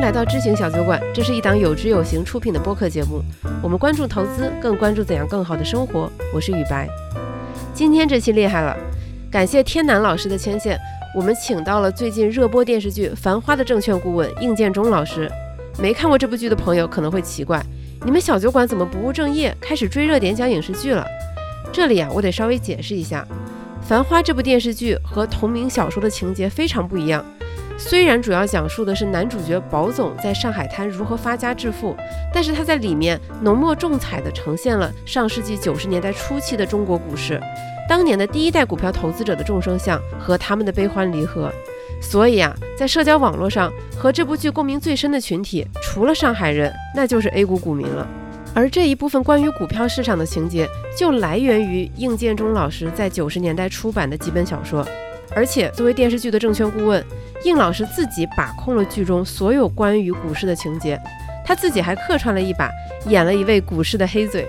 迎来到知行小酒馆，这是一档有知有行出品的播客节目。我们关注投资，更关注怎样更好的生活。我是雨白。今天这期厉害了，感谢天南老师的牵线，我们请到了最近热播电视剧《繁花》的证券顾问应建中老师。没看过这部剧的朋友可能会奇怪，你们小酒馆怎么不务正业，开始追热点讲影视剧了？这里啊，我得稍微解释一下，《繁花》这部电视剧和同名小说的情节非常不一样。虽然主要讲述的是男主角保总在上海滩如何发家致富，但是他在里面浓墨重彩地呈现了上世纪九十年代初期的中国股市，当年的第一代股票投资者的众生相和他们的悲欢离合。所以啊，在社交网络上和这部剧共鸣最深的群体，除了上海人，那就是 A 股股民了。而这一部分关于股票市场的情节，就来源于应建中老师在九十年代出版的几本小说。而且作为电视剧的证券顾问，应老师自己把控了剧中所有关于股市的情节，他自己还客串了一把，演了一位股市的黑嘴。《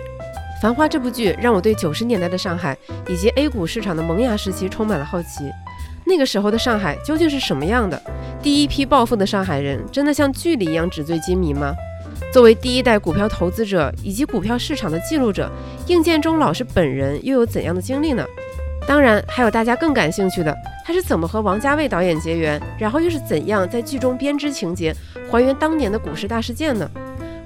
繁花》这部剧让我对九十年代的上海以及 A 股市场的萌芽时期充满了好奇。那个时候的上海究竟是什么样的？第一批暴富的上海人真的像剧里一样纸醉金迷吗？作为第一代股票投资者以及股票市场的记录者，应建中老师本人又有怎样的经历呢？当然，还有大家更感兴趣的，他是怎么和王家卫导演结缘，然后又是怎样在剧中编织情节，还原当年的股市大事件呢？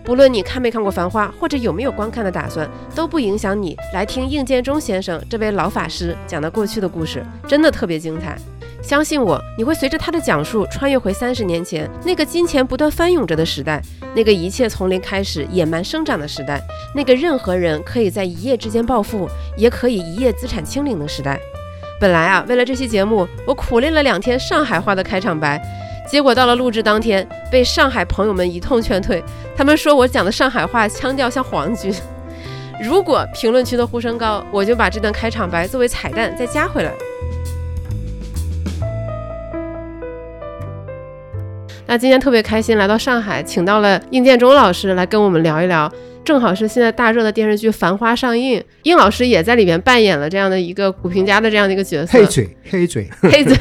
不论你看没看过《繁花》，或者有没有观看的打算，都不影响你来听应建中先生这位老法师讲的过去的故事，真的特别精彩。相信我，你会随着他的讲述穿越回三十年前那个金钱不断翻涌着的时代，那个一切从零开始野蛮生长的时代，那个任何人可以在一夜之间暴富，也可以一夜资产清零的时代。本来啊，为了这期节目，我苦练了两天上海话的开场白，结果到了录制当天，被上海朋友们一通劝退。他们说我讲的上海话腔调像皇军。如果评论区的呼声高，我就把这段开场白作为彩蛋再加回来。那今天特别开心，来到上海，请到了应建中老师来跟我们聊一聊。正好是现在大热的电视剧《繁花》上映，应老师也在里面扮演了这样的一个股评家的这样的一个角色。黑嘴，黑嘴，黑嘴。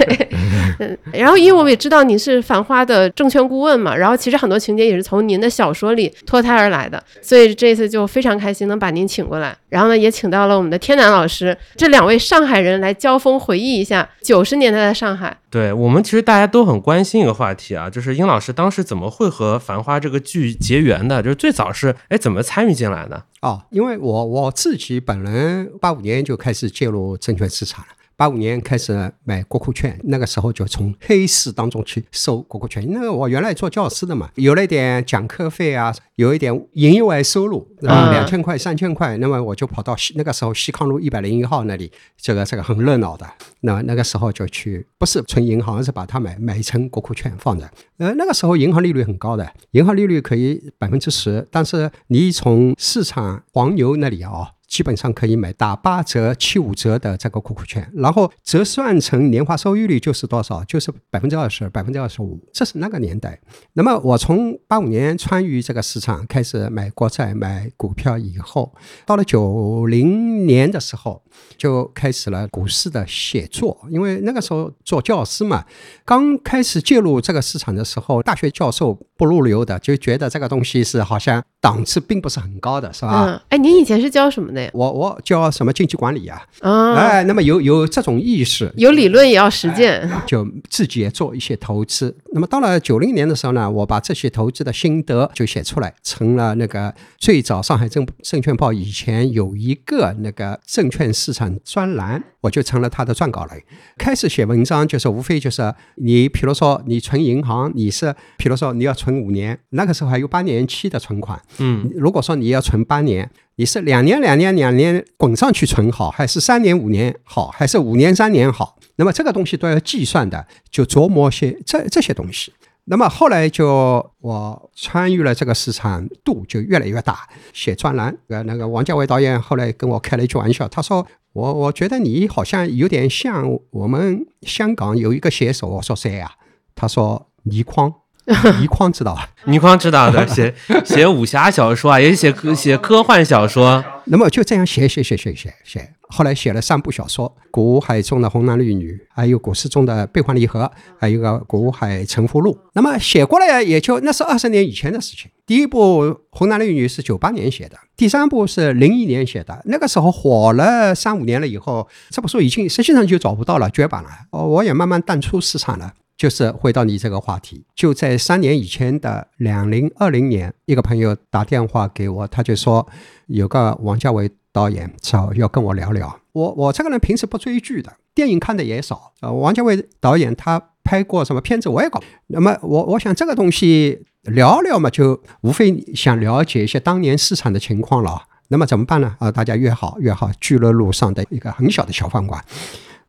嗯，然后因为我们也知道您是《繁花》的证券顾问嘛，然后其实很多情节也是从您的小说里脱胎而来的，所以这次就非常开心能把您请过来。然后呢，也请到了我们的天南老师，这两位上海人来交锋，回忆一下九十年代的上海。对我们其实大家都很关心一个话题啊，就是殷老师当时怎么会和《繁花》这个剧结缘的？就是最早是哎怎么参与进来的？哦，因为我我自己本人八五年就开始介入证券市场了。八五年开始买国库券，那个时候就从黑市当中去收国库券。那个我原来做教师的嘛，有了一点讲课费啊，有一点营业外收入，两千块、三千块，那么我就跑到西那个时候西康路一百零一号那里，这个这个很热闹的。那那个时候就去，不是存银行，而是把它买买成国库券放着。呃，那个时候银行利率很高的，银行利率可以百分之十，但是你从市场黄牛那里啊。基本上可以买打八折、七五折的这个国库券，然后折算成年化收益率就是多少？就是百分之二十、百分之二十五。这是那个年代。那么我从八五年参与这个市场，开始买国债、买股票以后，到了九零年的时候，就开始了股市的写作。因为那个时候做教师嘛，刚开始介入这个市场的时候，大学教授不入流的，就觉得这个东西是好像档次并不是很高的，是吧？嗯。哎，您以前是教什么的呀？我我教什么经济管理呀啊？哎，那么有有这种意识，有理论也要实践，就自己也做一些投资。那么到了九零年的时候呢，我把这些投资的心得就写出来，成了那个最早上海证证券报以前有一个那个证券市场专栏，我就成了他的撰稿人。开始写文章就是无非就是你，比如说你存银行，你是比如说你要存五年，那个时候还有八年期的存款，嗯，如果说你要存八年。你是两年两年两年滚上去存好，还是三年五年好，还是五年三年好？那么这个东西都要计算的，就琢磨些这这些东西。那么后来就我参与了这个市场度就越来越大，写专栏。呃，那个王家卫导演后来跟我开了一句玩笑，他说我我觉得你好像有点像我们香港有一个写手。我说谁呀？他说倪匡。倪匡知道吧？倪匡知道的，写写武侠小说啊，也写科写科幻小说。那么就这样写写写写写写，后来写了三部小说，《古海中的红男绿女》，还有《古诗中的悲欢离合》，还有一个《古海沉浮录》。那么写过来也就那是二十年以前的事情。第一部《红男绿女》是九八年写的，第三部是零一年写的。那个时候火了三五年了以后，这本书已经实际上就找不到了，绝版了。哦，我也慢慢淡出市场了。就是回到你这个话题，就在三年以前的两零二零年，一个朋友打电话给我，他就说有个王家卫导演找要跟我聊聊。我我这个人平时不追剧的，电影看的也少。呃，王家卫导演他拍过什么片子我也搞。那么我我想这个东西聊聊嘛，就无非想了解一些当年市场的情况了。那么怎么办呢？啊，大家约好约好，聚乐路上的一个很小的小饭馆，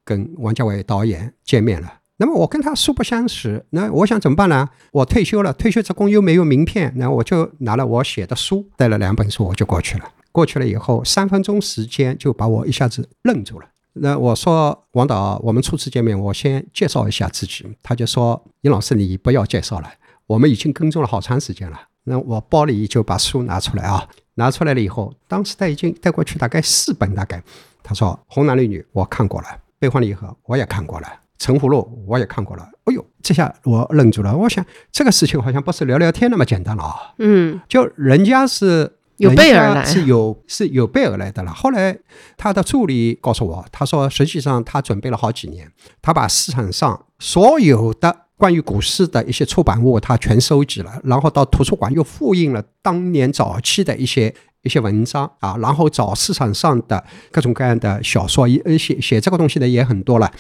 跟王家卫导演见面了。那么我跟他素不相识，那我想怎么办呢？我退休了，退休职工又没有名片，那我就拿了我写的书，带了两本书，我就过去了。过去了以后，三分钟时间就把我一下子愣住了。那我说王导，我们初次见面，我先介绍一下自己。他就说：“尹老师，你不要介绍了，我们已经跟踪了好长时间了。”那我包里就把书拿出来啊，拿出来了以后，当时他已经带过去大概四本，大概。他说：“红男绿女我看过了，悲欢离合我也看过了。”《沉浮录》我也看过了，哎呦，这下我愣住了。我想这个事情好像不是聊聊天那么简单了啊。嗯，就人家是有备而来，是有是有备而来的了。后来他的助理告诉我，他说实际上他准备了好几年，他把市场上所有的关于股市的一些出版物他全收集了，然后到图书馆又复印了当年早期的一些。一些文章啊，然后找市场上的各种各样的小说，一写写这个东西的也很多了。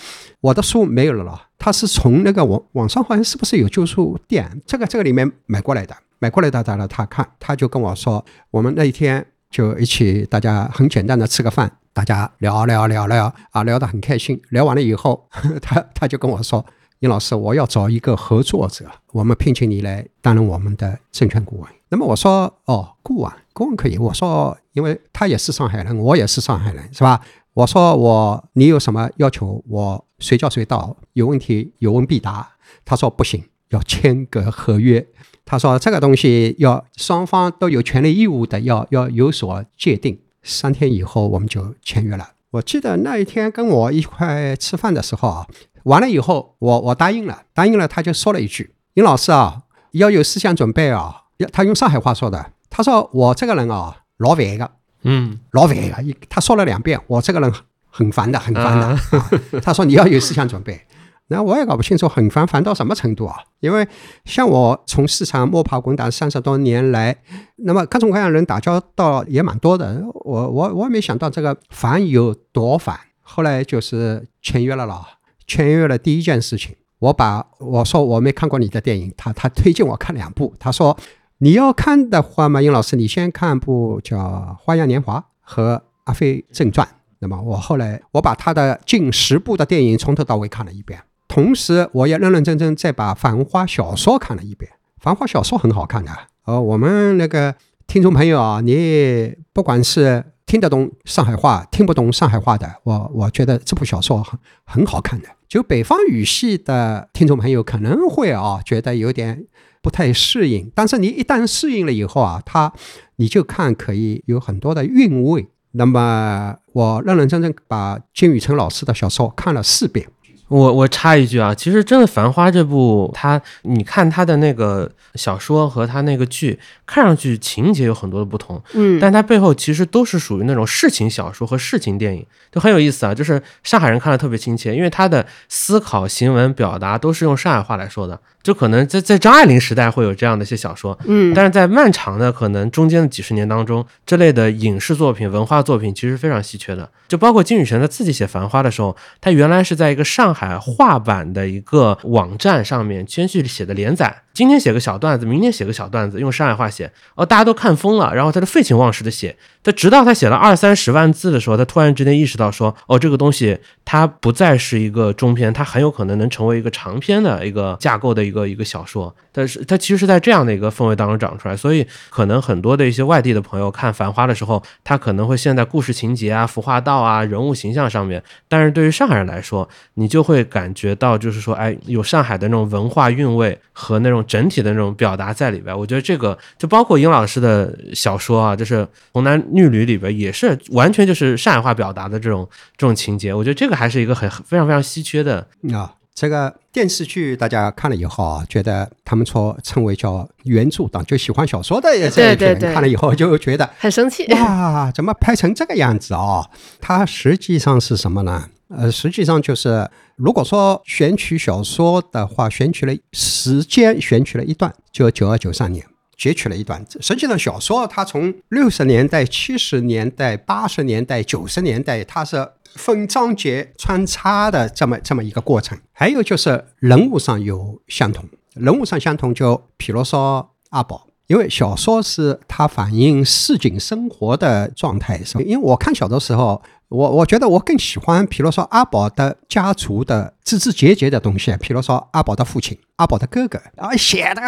我的书没有了了，他是从那个网网上好像是不是有旧书店？这个这个里面买过来的，买过来的，他了他看，他就跟我说，我们那一天就一起大家很简单的吃个饭，大家聊聊聊聊啊，聊得很开心。聊完了以后，他他就跟我说。殷老师，我要找一个合作者，我们聘请你来担任我们的证券顾问。那么我说，哦，顾问，顾问可以。我说，因为他也是上海人，我也是上海人，是吧？我说我，你有什么要求，我随叫随到，有问题有问必答。他说不行，要签个合约。他说这个东西要双方都有权利义务的，要要有所界定。三天以后我们就签约了。我记得那一天跟我一块吃饭的时候啊。完了以后，我我答应了，答应了，他就说了一句：“尹老师啊，要有思想准备啊。”他用上海话说的，他说：“我这个人啊，老烦的，嗯，老烦的。”他说了两遍：“我这个人很烦的，很烦的。” 他说：“你要有思想准备。”那我也搞不清楚很烦烦到什么程度啊？因为像我从市场摸爬滚打三十多年来，那么各种各样人打交道也蛮多的。我我我也没想到这个烦有多烦。后来就是签约了了。签约了第一件事情，我把我说我没看过你的电影，他他推荐我看两部，他说你要看的话嘛，殷老师你先看部叫《花样年华》和《阿飞正传》。那么我后来我把他的近十部的电影从头到尾看了一遍，同时我也认认真真再把《繁花》小说看了一遍，《繁花》小说很好看的。呃，我们那个听众朋友啊，你不管是。听得懂上海话，听不懂上海话的，我我觉得这部小说很很好看的。就北方语系的听众朋友可能会啊觉得有点不太适应，但是你一旦适应了以后啊，它你就看可以有很多的韵味。那么我认认真真把金宇澄老师的小说看了四遍。我我插一句啊，其实真的《繁花》这部，它你看它的那个小说和它那个剧，看上去情节有很多的不同，嗯，但它背后其实都是属于那种事情小说和事情电影，就很有意思啊。就是上海人看了特别亲切，因为他的思考、行文、表达都是用上海话来说的。就可能在在张爱玲时代会有这样的一些小说，嗯，但是在漫长的可能中间的几十年当中，这类的影视作品、文化作品其实非常稀缺的。就包括金宇澄他自己写《繁花》的时候，他原来是在一个上海画版的一个网站上面先去写的连载。今天写个小段子，明天写个小段子，用上海话写，哦，大家都看疯了，然后他就废寝忘食的写，他直到他写了二三十万字的时候，他突然之间意识到说，哦，这个东西它不再是一个中篇，它很有可能能成为一个长篇的一个架构的一个一个一个小说。但是它其实是在这样的一个氛围当中长出来，所以可能很多的一些外地的朋友看《繁花》的时候，他可能会陷在故事情节啊、服化道啊、人物形象上面，但是对于上海人来说，你就会感觉到就是说，哎，有上海的那种文化韵味和那种。整体的那种表达在里边。我觉得这个就包括殷老师的小说啊，就是《红男绿女》里边也是完全就是上海话表达的这种这种情节。我觉得这个还是一个很非常非常稀缺的啊。这个电视剧大家看了以后啊，觉得他们说称为叫原著党，就喜欢小说的这一群人看了以后就觉得很生气。哇，怎么拍成这个样子啊？它实际上是什么呢？呃，实际上就是如果说选取小说的话，选取了时间，选取了一段，就九二九三年截取了一段。实际上小说它从六十年代、七十年代、八十年代、九十年代，它是。分章节穿插的这么这么一个过程，还有就是人物上有相同，人物上相同，就比如说阿宝，因为小说是它反映市井生活的状态，是？因为我看小的时候，我我觉得我更喜欢，比如说阿宝的家族的枝枝节节的东西，比如说阿宝的父亲、阿宝的哥哥啊，写的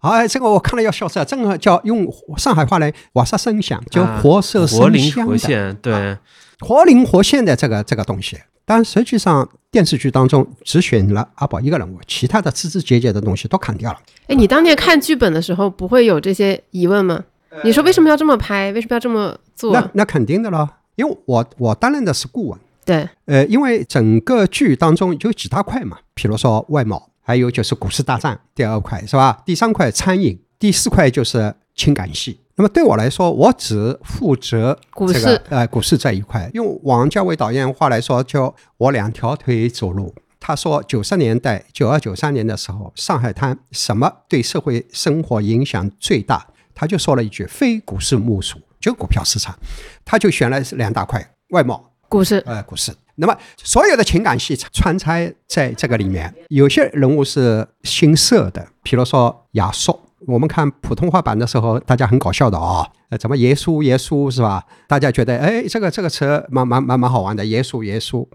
啊，这个我看了要笑死了，正好叫用上海话来瓦萨声响，就活色生香的，对。活灵活现的这个这个东西，但实际上电视剧当中只选了阿宝一个人物，其他的枝枝节节的东西都砍掉了。哎，你当年看剧本的时候不会有这些疑问吗？你说为什么要这么拍？为什么要这么做？那那肯定的了，因为我我担任的是顾问。对，呃，因为整个剧当中有几大块嘛，比如说外贸，还有就是股市大战，第二块是吧？第三块餐饮，第四块就是情感戏。那么对我来说，我只负责这个呃股市这一块。用王家卫导演话来说，就我两条腿走路。他说九十年代九二九三年的时候，上海滩什么对社会生活影响最大？他就说了一句：非股市莫属，就股票市场。他就选了两大块：外贸、股市。呃，股市。那么所有的情感戏穿插在这个里面，有些人物是新设的，比如说亚叔。我们看普通话版的时候，大家很搞笑的啊，呃，怎么耶稣耶稣是吧？大家觉得哎，这个这个词蛮蛮蛮蛮好玩的，耶稣耶稣。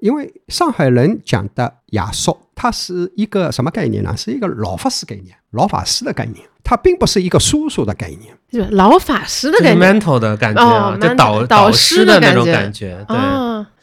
因为上海人讲的亚叔，它是一个什么概念呢？是一个老法师概念，老法师的概念，它并不是一个叔叔的概念，就是老法师的概念，mental 的感觉，就导导师的那种感觉，对，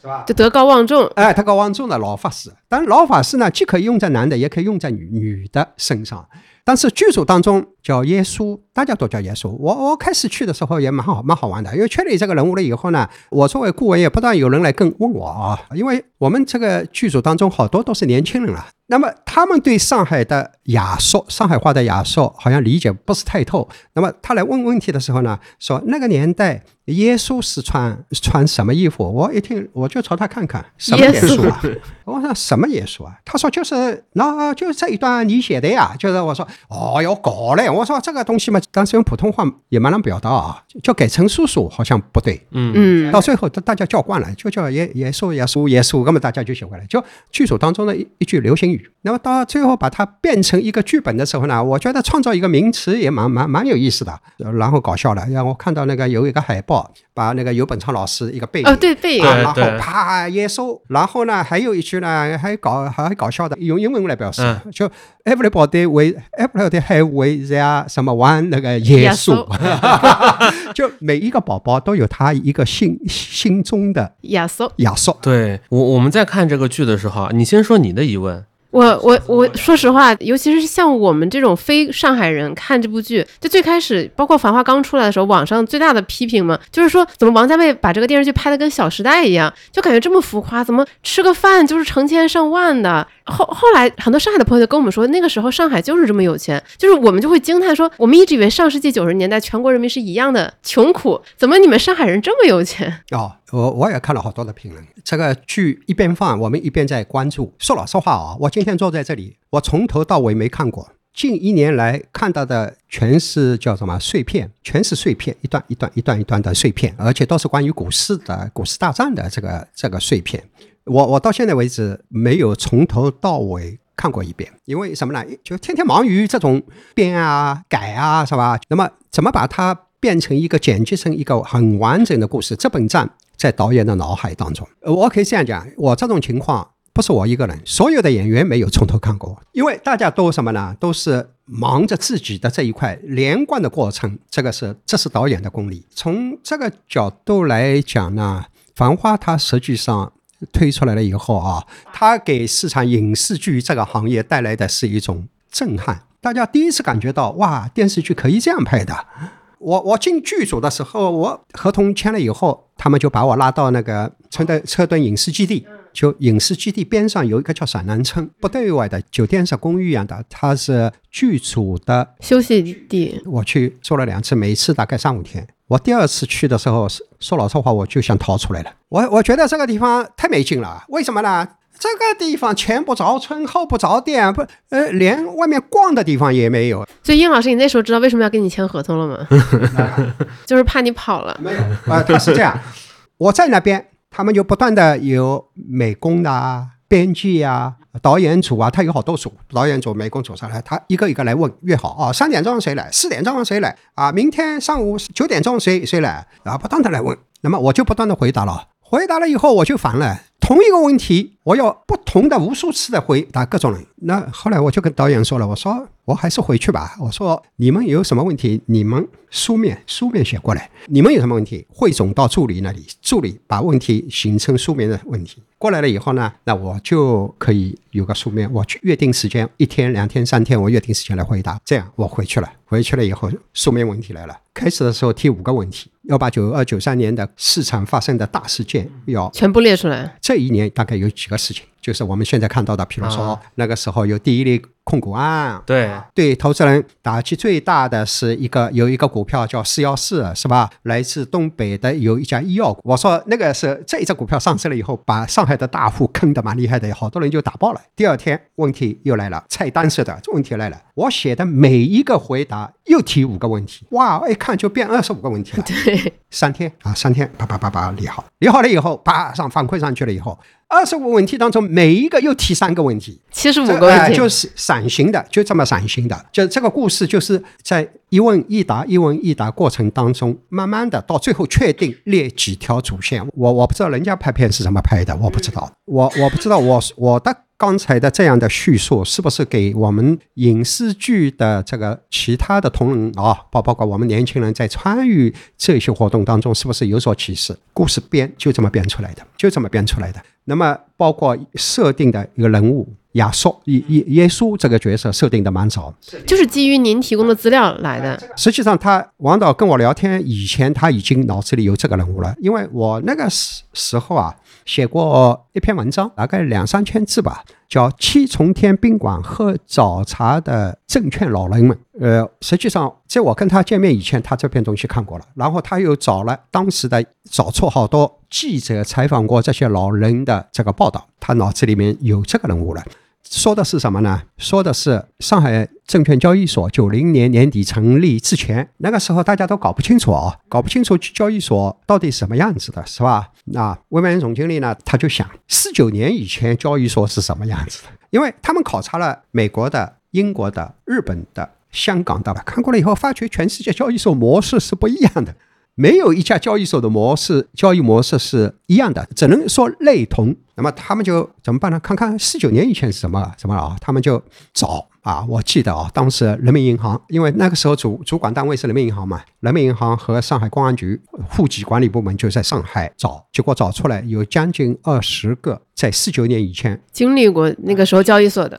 是吧？就德高望重，哎，德高望重的老法师。但老法师呢，既可以用在男的，也可以用在女女的身上。但是剧组当中叫耶稣，大家都叫耶稣。我我开始去的时候也蛮好蛮好玩的，因为确立这个人物了以后呢，我作为顾问也不断有人来跟问我啊，因为我们这个剧组当中好多都是年轻人了。那么他们对上海的雅说、上海话的雅说好像理解不是太透。那么他来问问题的时候呢，说那个年代耶稣是穿穿什么衣服？我一听我就朝他看看，什么耶稣啊？我说什么耶稣啊？他说就是那就这一段你写的呀。就是我说哦哟搞嘞，我说这个东西嘛，当时用普通话也蛮难表达啊，就改成叔叔好像不对。嗯嗯，到最后大家叫惯了，就叫耶耶稣耶稣耶稣，那么大家就学会了。就剧组当中的一一句流行语。那么到最后把它变成一个剧本的时候呢，我觉得创造一个名词也蛮蛮蛮有意思的，然后搞笑的。让我看到那个有一个海报，把那个游本昌老师一个背影，哦对背影，然后啪耶稣，然后呢还有一句呢还搞还搞笑的，用英文来表示，就 everybody with everybody have with their 什么 one 那个耶稣，就每一个宝宝都有他一个心心中的耶稣耶稣。对我我们在看这个剧的时候，你先说你的疑问。我我我说实话，尤其是像我们这种非上海人看这部剧，就最开始，包括《繁花》刚出来的时候，网上最大的批评嘛，就是说怎么王家卫把这个电视剧拍的跟《小时代》一样，就感觉这么浮夸，怎么吃个饭就是成千上万的。后后来很多上海的朋友就跟我们说，那个时候上海就是这么有钱，就是我们就会惊叹说，我们一直以为上世纪九十年代全国人民是一样的穷苦，怎么你们上海人这么有钱？哦，我我也看了好多的评论，这个剧一边放，我们一边在关注。说老实话啊，我今天坐在这里，我从头到尾没看过，近一年来看到的全是叫什么碎片，全是碎片，一段一段一段一段的碎片，而且都是关于股市的股市大战的这个这个碎片。我我到现在为止没有从头到尾看过一遍，因为什么呢？就天天忙于这种编啊、改啊，是吧？那么怎么把它变成一个剪辑成一个很完整的故事？这本账在导演的脑海当中，我可以这样讲：我这种情况不是我一个人，所有的演员没有从头看过，因为大家都什么呢？都是忙着自己的这一块连贯的过程，这个是这是导演的功力。从这个角度来讲呢，《繁花》它实际上。推出来了以后啊，它给市场影视剧这个行业带来的是一种震撼，大家第一次感觉到哇，电视剧可以这样拍的。我我进剧组的时候，我合同签了以后，他们就把我拉到那个车顿车顿影视基地，就影视基地边上有一个叫陕南村，不对外的酒店式公寓一样的，它是剧组的休息地。我去做了两次，每一次大概三五天。我第二次去的时候，说老实话，我就想逃出来了。我我觉得这个地方太没劲了，为什么呢？这个地方前不着村后不着店，不呃，连外面逛的地方也没有。所以，殷老师，你那时候知道为什么要跟你签合同了吗？就是怕你跑了。没有啊，他是这样，我在那边，他们就不断的有美工的、编剧啊、导演组啊，他有好多组，导演组、美工组上来，他一个一个来问，约好啊，三点钟谁来？四点钟谁来？啊，明天上午九点钟谁谁来？啊，不断的来问，那么我就不断的回答了。回答了以后，我就烦了。同一个问题，我要不同的无数次的回答各种人。那后来我就跟导演说了，我说我还是回去吧。我说你们有什么问题，你们书面书面写过来。你们有什么问题，汇总到助理那里，助理把问题形成书面的问题过来了以后呢，那我就可以有个书面，我去约定时间，一天、两天、三天，我约定时间来回答。这样我回去了，回去了以后，书面问题来了。开始的时候提五个问题，要把九二九三年的市场发生的大事件要全部列出来。这一年大概有几个事情，就是我们现在看到的，比如说那个时候有第一例控股案，对。对，投资人打击最大的是一个有一个股票叫四幺四，是吧？来自东北的有一家医药股，我说那个是这一只股票上市了以后，把上海的大户坑的蛮厉害的，好多人就打爆了。第二天问题又来了，菜单式的问题来了，我写的每一个回答又提五个问题，哇，一看就变二十五个问题了。对，三天啊，三天，叭叭叭叭理好，理好了以后，叭上反馈上去了以后，二十五问题当中每一个又提三个问题，七十五个问题，哎就是散形的，就这么散形的。就这个故事就是在一问一答、一问一答过程当中，慢慢的到最后确定列几条主线。我我不知道人家拍片是怎么拍的，我不知道，我我不知道我我的。刚才的这样的叙述，是不是给我们影视剧的这个其他的同仁啊，包包括我们年轻人在参与这些活动当中，是不是有所启示？故事编就这么编出来的，就这么编出来的。那么包括设定的一个人物亚瑟耶耶耶稣这个角色设定的蛮早，就是基于您提供的资料来的。实际上，他王导跟我聊天以前，他已经脑子里有这个人物了。因为我那个时时候啊，写过一篇文章，大概两三千字吧，叫《七重天宾馆喝早茶的证券老人们》。呃，实际上在我跟他见面以前，他这篇东西看过了，然后他又找了当时的找出好多记者采访过这些老人的这个报道，他脑子里面有这个人物了。说的是什么呢？说的是上海证券交易所九零年年底成立之前，那个时候大家都搞不清楚啊，搞不清楚交易所到底什么样子的，是吧？那魏曼总经理呢，他就想四九年以前交易所是什么样子的，因为他们考察了美国的、英国的、日本的、香港的，看过了以后，发觉全世界交易所模式是不一样的。没有一家交易所的模式交易模式是一样的，只能说类同。那么他们就怎么办呢？看看四九年以前是什么什么啊？他们就找啊，我记得啊，当时人民银行，因为那个时候主主管单位是人民银行嘛，人民银行和上海公安局户籍管理部门就在上海找，结果找出来有将近二十个在四九年以前经历过那个时候交易所的，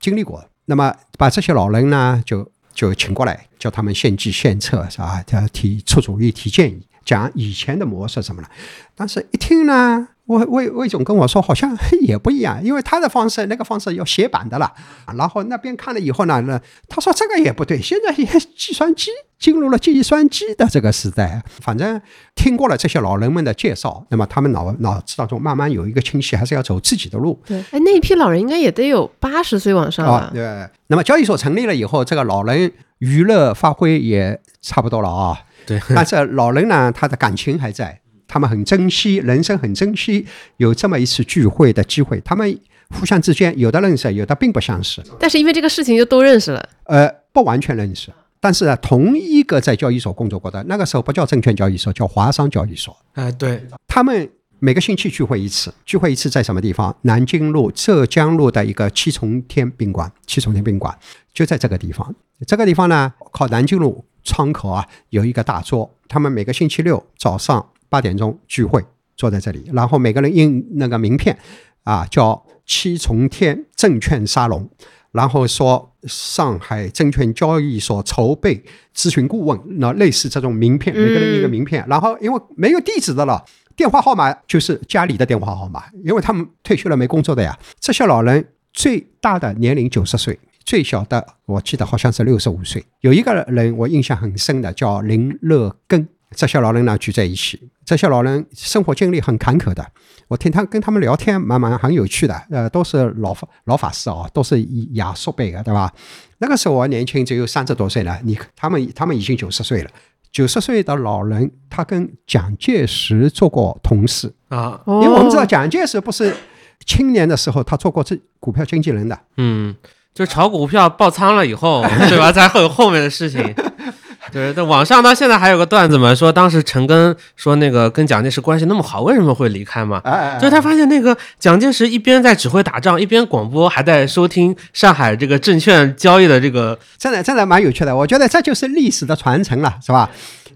经历过。那么把这些老人呢，就就请过来，叫他们献计献策，是吧？他提出主意、提建议，讲以前的模式什么了。当时，一听呢，魏魏魏总跟我说，好像 也不一样，因为他的方式，那个方式要写板的了。然后那边看了以后呢，那他说这个也不对，现在也计算机进入了计算机的这个时代。反正听过了这些老人们的介绍，那么他们脑脑子当中慢慢有一个清晰，还是要走自己的路。对，哎，那一批老人应该也得有八十岁往上啊了，。对。那么交易所成立了以后，这个老人娱乐发挥也差不多了啊。对，但是老人呢，他的感情还在，他们很珍惜人生，很珍惜有这么一次聚会的机会。他们互相之间有的认识，有的并不相识，但是因为这个事情就都认识了，呃，不完全认识。但是呢，同一个在交易所工作过的，那个时候不叫证券交易所，叫华商交易所。哎，对，他们每个星期聚会一次，聚会一次在什么地方？南京路、浙江路的一个七重天宾馆，七重天宾馆就在这个地方。这个地方呢，靠南京路窗口啊有一个大桌，他们每个星期六早上八点钟聚会，坐在这里，然后每个人印那个名片啊，叫七重天证券沙龙，然后说上海证券交易所筹备咨询顾问，那类似这种名片，每个人一个名片，然后因为没有地址的了。电话号码就是家里的电话号码，因为他们退休了没工作的呀。这些老人最大的年龄九十岁，最小的我记得好像是六十五岁。有一个人我印象很深的叫林乐根。这些老人呢聚在一起，这些老人生活经历很坎坷的。我听他跟他们聊天，蛮蛮很有趣的。呃，都是老法老法师啊，都是亚叔辈的，对吧？那个时候我年轻，只有三十多岁了。你他们他们已经九十岁了。九十岁的老人，他跟蒋介石做过同事啊，因为我们知道蒋介石不是青年的时候他做过这股票经纪人的，嗯，就炒股票爆仓了以后，对吧？才会有后面的事情。对，在网上到现在还有个段子嘛，说当时陈赓说那个跟蒋介石关系那么好，为什么会离开嘛？就是他发现那个蒋介石一边在指挥打仗，一边广播还在收听上海这个证券交易的这个，真的真的蛮有趣的。我觉得这就是历史的传承了，是吧？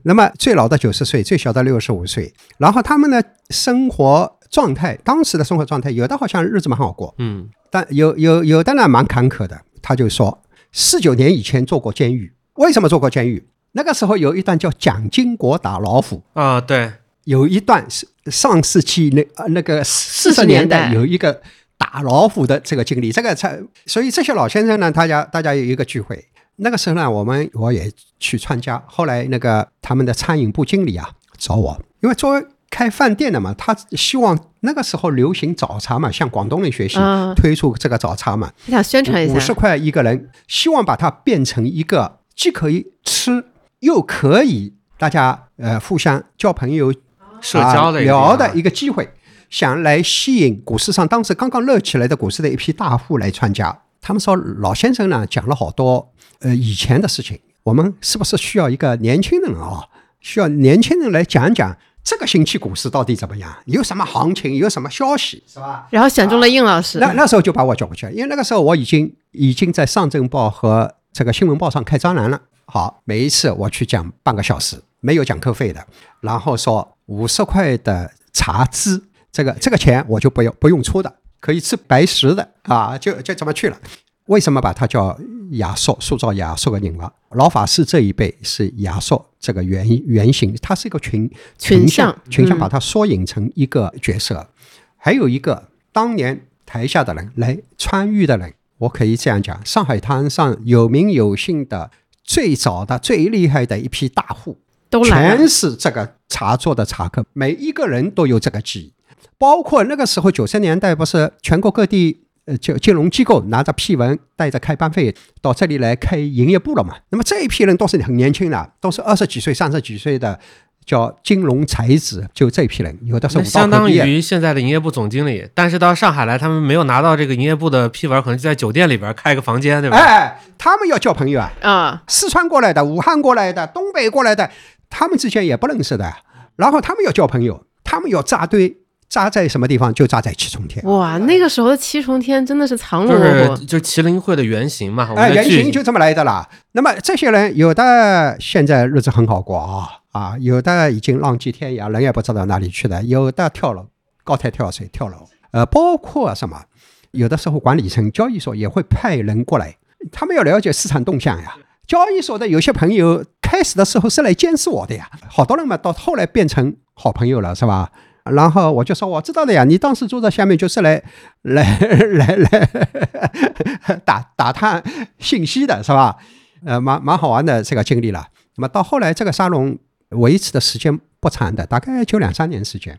那么最老的九十岁，最小的六十五岁，然后他们的生活状态，当时的生活状态，有的好像日子蛮好过，嗯，但有有有的呢蛮坎坷的。他就说，四九年以前做过监狱，为什么做过监狱？那个时候有一段叫蒋经国打老虎。啊，对，有一段是上世纪那呃那个四十年代有一个打老虎的这个经历，这个才所以这些老先生呢，大家大家有一个聚会，那个时候呢，我们我也去参加，后来那个他们的餐饮部经理啊找我，因为作为开饭店的嘛，他希望那个时候流行早茶嘛，向广东人学习，推出这个早茶嘛，想宣传一下，五十块一个人，希望把它变成一个既可以吃。又可以大家呃互相交朋友、社交的聊的一个机会，想来吸引股市上当时刚刚热起来的股市的一批大户来参加。他们说老先生呢讲了好多呃以前的事情，我们是不是需要一个年轻人啊？需要年轻人来讲讲这个星期股市到底怎么样，有什么行情，有什么消息，是吧？然后选中了应老师，那那时候就把我叫过去了，因为那个时候我已经已经在上证报和这个新闻报上开专栏了。好，每一次我去讲半个小时，没有讲课费的，然后说五十块的茶资，这个这个钱我就不用不用出的，可以吃白食的啊，就就这么去了。为什么把它叫亚述，塑造亚述的人了？老法师这一辈是亚述这个原原型，他是一个群群像，群像把它缩影成一个角色。还有一个当年台下的人来参与的人，我可以这样讲：上海滩上有名有姓的。最早的、最厉害的一批大户，都全是这个茶座的茶客，每一个人都有这个记忆。包括那个时候九十年代，不是全国各地呃，就金融机构拿着批文，带着开班费到这里来开营业部了嘛？那么这一批人都是很年轻的，都是二十几岁、三十几岁的。叫金融才子，就这批人，有的是相当于现在的营业部总经理，但是到上海来，他们没有拿到这个营业部的批文，可能就在酒店里边开个房间，对吧？哎，他们要交朋友啊，啊，四川过来的、武汉过来的、东北过来的，他们之间也不认识的，然后他们要交朋友，他们要扎堆，扎在什么地方就扎在七重天。哇，那个时候的七重天真的是藏龙卧虎，就是麒麟会的原型嘛，哎，原型就这么来的啦。那么这些人有的现在日子很好过啊。啊，有的已经浪迹天涯，人也不知道哪里去了；有的跳楼，高台跳水跳楼。呃，包括什么？有的时候管理层、交易所也会派人过来，他们要了解市场动向呀。交易所的有些朋友开始的时候是来监视我的呀，好多人嘛，到后来变成好朋友了，是吧？然后我就说我知道的呀，你当时坐在下面就是来来来来打打探信息的，是吧？呃，蛮蛮好玩的这个经历了。那么到后来这个沙龙。维持的时间不长的，大概就两三年时间，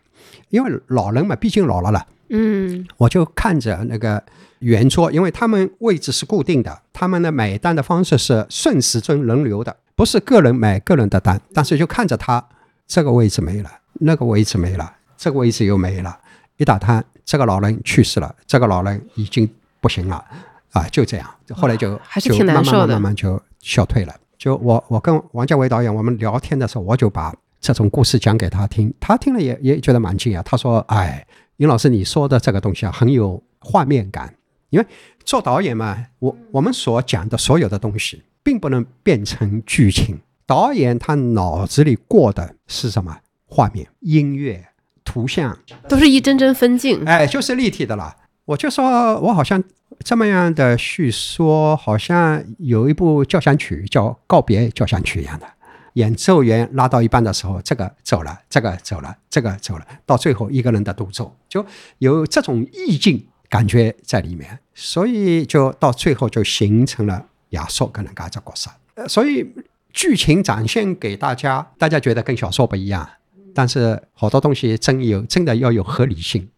因为老人嘛，毕竟老了了。嗯，我就看着那个圆桌，因为他们位置是固定的，他们的买单的方式是顺时针轮流的，不是个人买个人的单。但是就看着他这个位置没了，那个位置没了，这个位置又没了，一打探，这个老人去世了，这个老人已经不行了，啊，就这样，后来就还是挺难受的，慢慢慢慢就消退了。就我我跟王家卫导演我们聊天的时候，我就把这种故事讲给他听，他听了也也觉得蛮惊讶。他说：“哎，尹老师你说的这个东西啊，很有画面感。因为做导演嘛，我我们所讲的所有的东西，并不能变成剧情。导演他脑子里过的是什么？画面、音乐、图像，都是一帧帧分镜。哎，就是立体的了。我就说我好像这么样的叙说，好像有一部交响曲叫《告别交响曲》一样的。演奏员拉到一半的时候，这个走了，这个走了，这个走了，到最后一个人的独奏，就有这种意境感觉在里面，所以就到最后就形成了亚索跟人家这角色。呃，所以剧情展现给大家，大家觉得跟小说不一样，但是好多东西真有真的要有合理性。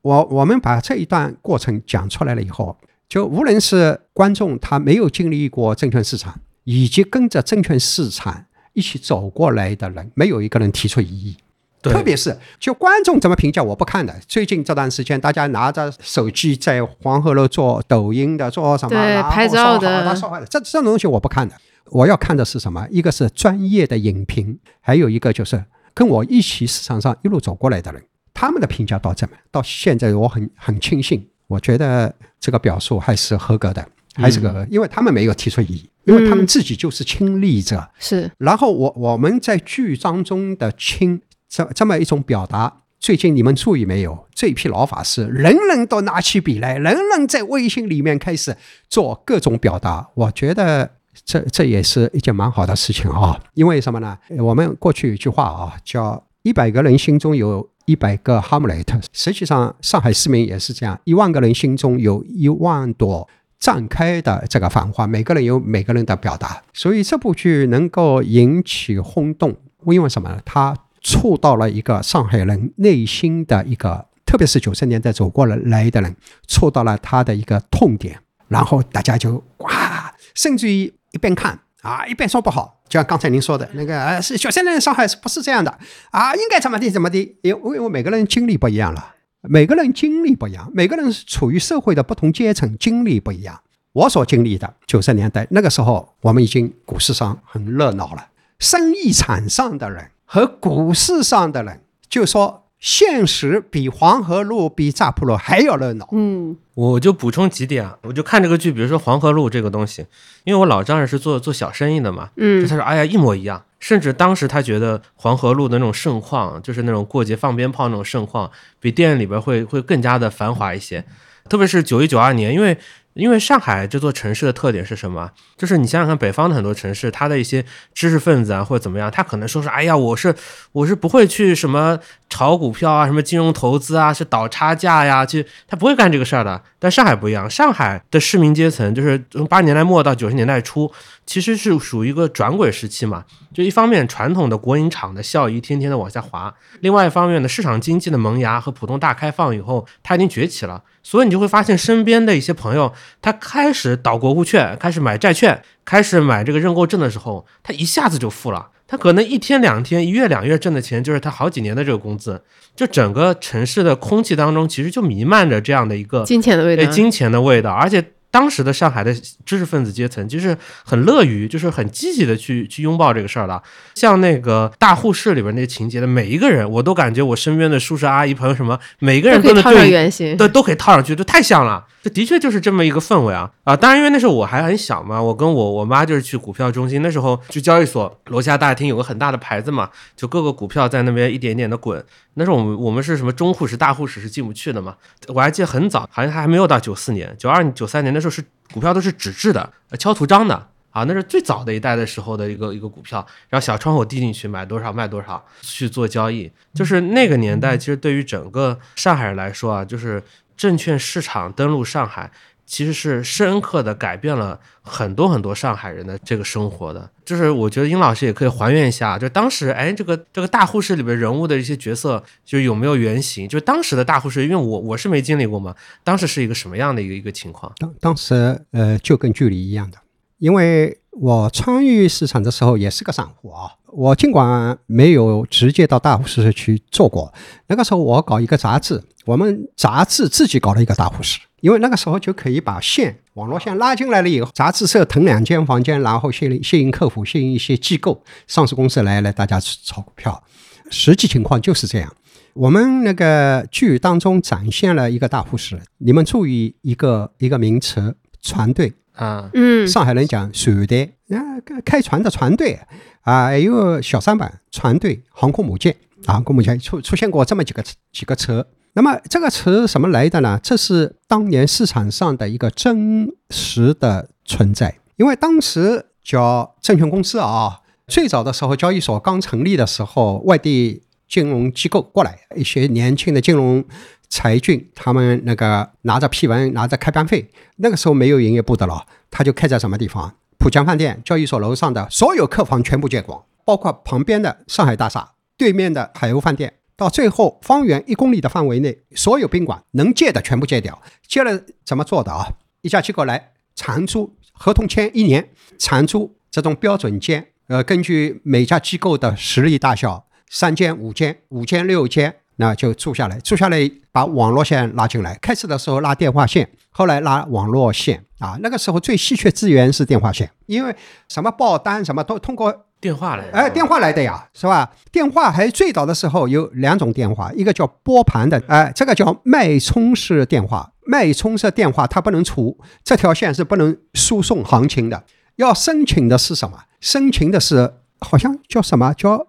我我们把这一段过程讲出来了以后，就无论是观众他没有经历过证券市场，以及跟着证券市场。一起走过来的人，没有一个人提出异议。特别是就观众怎么评价，我不看的。最近这段时间，大家拿着手机在黄鹤楼做抖音的，做什么？对，拍照的，这这种东西我不看的。我要看的是什么？一个是专业的影评，还有一个就是跟我一起市场上一路走过来的人，他们的评价到这么到现在，我很很庆幸，我觉得这个表述还是合格的。还是个，因为他们没有提出异议，因为他们自己就是亲历者。是。然后我我们在剧当中的亲这这么一种表达，最近你们注意没有？这批老法师人人都拿起笔来，人人在微信里面开始做各种表达。我觉得这这也是一件蛮好的事情啊。因为什么呢？我们过去有一句话啊，叫一百个人心中有一百个哈姆雷特。实际上，上海市民也是这样，一万个人心中有一万朵。绽开的这个繁花，每个人有每个人的表达，所以这部剧能够引起轰动，因为什么呢？它触到了一个上海人内心的一个，特别是九十年代走过来来的人，触到了他的一个痛点，然后大家就哇，甚至于一边看啊，一边说不好，就像刚才您说的那个，呃，是九十年代上海是不是这样的啊？应该怎么地怎么地？因为因为每个人经历不一样了。每个人经历不一样，每个人是处于社会的不同阶层，经历不一样。我所经历的九十年代那个时候，我们已经股市上很热闹了，生意场上的人和股市上的人就说。现实比黄河路、比乍浦路还要热闹。嗯，我就补充几点啊，我就看这个剧，比如说黄河路这个东西，因为我老丈人是做做小生意的嘛，嗯，他说哎呀一模一样，甚至当时他觉得黄河路的那种盛况，就是那种过节放鞭炮那种盛况，比电影里边会会更加的繁华一些，特别是九一九二年，因为。因为上海这座城市的特点是什么？就是你想想看，北方的很多城市，它的一些知识分子啊，或者怎么样，他可能说是，哎呀，我是我是不会去什么炒股票啊，什么金融投资啊，是倒差价呀，去他不会干这个事儿的。但上海不一样，上海的市民阶层就是从八十年代末到九十年代初，其实是属于一个转轨时期嘛。就一方面，传统的国营厂的效益天天的往下滑；另外一方面呢，市场经济的萌芽和普通大开放以后，它已经崛起了。所以你就会发现，身边的一些朋友，他开始倒国库券，开始买债券，开始买这个认购证的时候，他一下子就富了。他可能一天两天、一月两月挣的钱，就是他好几年的这个工资。就整个城市的空气当中，其实就弥漫着这样的一个金钱的味道，金钱的味道，而且。当时的上海的知识分子阶层，就是很乐于，就是很积极的去去拥抱这个事儿的。像那个大户室里边那情节的每一个人，我都感觉我身边的叔叔阿姨朋友什么，每个人都能对原型，对，都可以套上去，就太像了。这的确就是这么一个氛围啊啊！当然，因为那时候我还很小嘛，我跟我我妈就是去股票中心，那时候去交易所楼下大厅有个很大的牌子嘛，就各个股票在那边一点点的滚。那时候我们我们是什么中护士、大护士是进不去的嘛。我还记得很早，好像还没有到九四年、九二、九三年，那时候是股票都是纸质的、敲图章的啊，那是最早的一代的时候的一个一个股票，然后小窗口递进去，买多少卖多少去做交易。就是那个年代，其实对于整个上海人来说啊，就是。证券市场登陆上海，其实是深刻的改变了很多很多上海人的这个生活的。就是我觉得殷老师也可以还原一下，就当时哎，这个这个大护士里边人物的一些角色，就有没有原型？就当时的大护士，因为我我是没经历过嘛，当时是一个什么样的一个一个情况？当当时呃，就跟剧里一样的，因为我参与市场的时候也是个散户啊。我尽管没有直接到大护士去做过，那个时候我搞一个杂志。我们杂志自己搞了一个大护士，因为那个时候就可以把线网络线拉进来了以后，杂志社腾两间房间，然后吸引吸引客户，吸引一些机构、上市公司来来大家炒股票。实际情况就是这样。我们那个剧当中展现了一个大护士，你们注意一个一个名词：船队啊，嗯，上海人讲船队，啊，开船的船队啊，还有小三板船队、航空母舰、航空母舰出出现过这么几个几个词。那么这个词什么来的呢？这是当年市场上的一个真实的存在，因为当时叫证券公司啊，最早的时候交易所刚成立的时候，外地金融机构过来，一些年轻的金融才俊，他们那个拿着批文，拿着开班费，那个时候没有营业部的了，他就开在什么地方？浦江饭店交易所楼上的所有客房全部借光，包括旁边的上海大厦、对面的海鸥饭店，到最后方圆一公里的范围内，所有宾馆能借的全部借掉。借了怎么做的啊？一家机构来长租，合同签一年，长租这种标准间，呃，根据每家机构的实力大小，三间、五间、五间、六间，那就住下来，住下来把网络线拉进来。开始的时候拉电话线，后来拉网络线啊。那个时候最稀缺资源是电话线，因为什么报单什么都通过电话来，哎，电话来的呀，是吧？电话还最早的时候有两种电话，一个叫拨盘的，哎，这个叫脉冲式电话。脉冲式电话它不能出，这条线是不能输送行情的。要申请的是什么？申请的是好像叫什么叫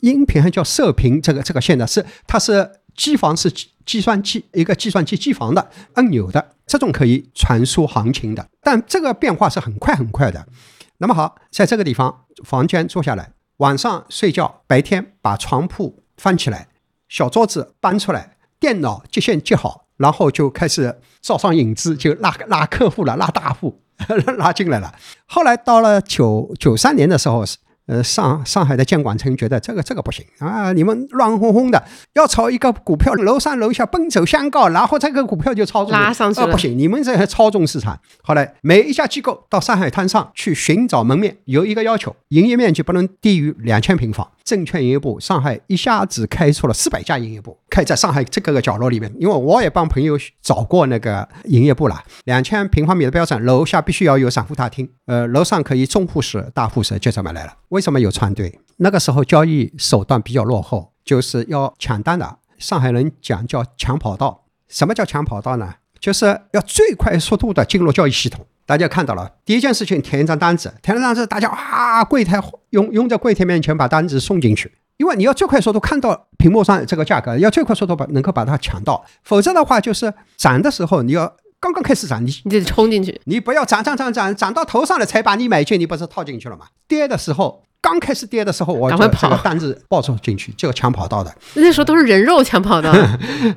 音频，还叫射频？这个这个线的是它是机房是计算机一个计算机机房的按钮的，这种可以传输行情的，但这个变化是很快很快的。那么好，在这个地方房间坐下来，晚上睡觉，白天把床铺翻起来，小桌子搬出来，电脑接线接好，然后就开始照上影子，就拉拉客户了，拉大户拉进来了。后来到了九九三年的时候，呃，上上海的监管层觉得这个这个不行啊，你们乱哄哄的，要炒一个股票，楼上楼下奔走相告，然后这个股票就操纵啊，拉上去了不行，你们这操纵市场。后来每一家机构到上海滩上去寻找门面，有一个要求，营业面积不能低于两千平方。证券营业部上海一下子开出了四百家营业部，开在上海这个个角落里面。因为我也帮朋友找过那个营业部了，两千平方米的标准，楼下必须要有散户大厅，呃，楼上可以中户室、大户室，就这么来了。为什么有船队？那个时候交易手段比较落后，就是要抢单的。上海人讲叫抢跑道。什么叫抢跑道呢？就是要最快速度的进入交易系统。大家看到了，第一件事情填一张单子，填了单子，大家啊，柜台拥拥在柜台面前把单子送进去，因为你要最快速度看到屏幕上这个价格，要最快速度把能够把它抢到，否则的话就是涨的时候你要刚刚开始涨，你你得冲进去。你不要涨涨涨涨涨到头上了才把你买进，你不是套进去了吗？跌的时候刚开始跌的时候，我就赶快跑单子抱出进去，就抢跑道的。那时候都是人肉抢跑道，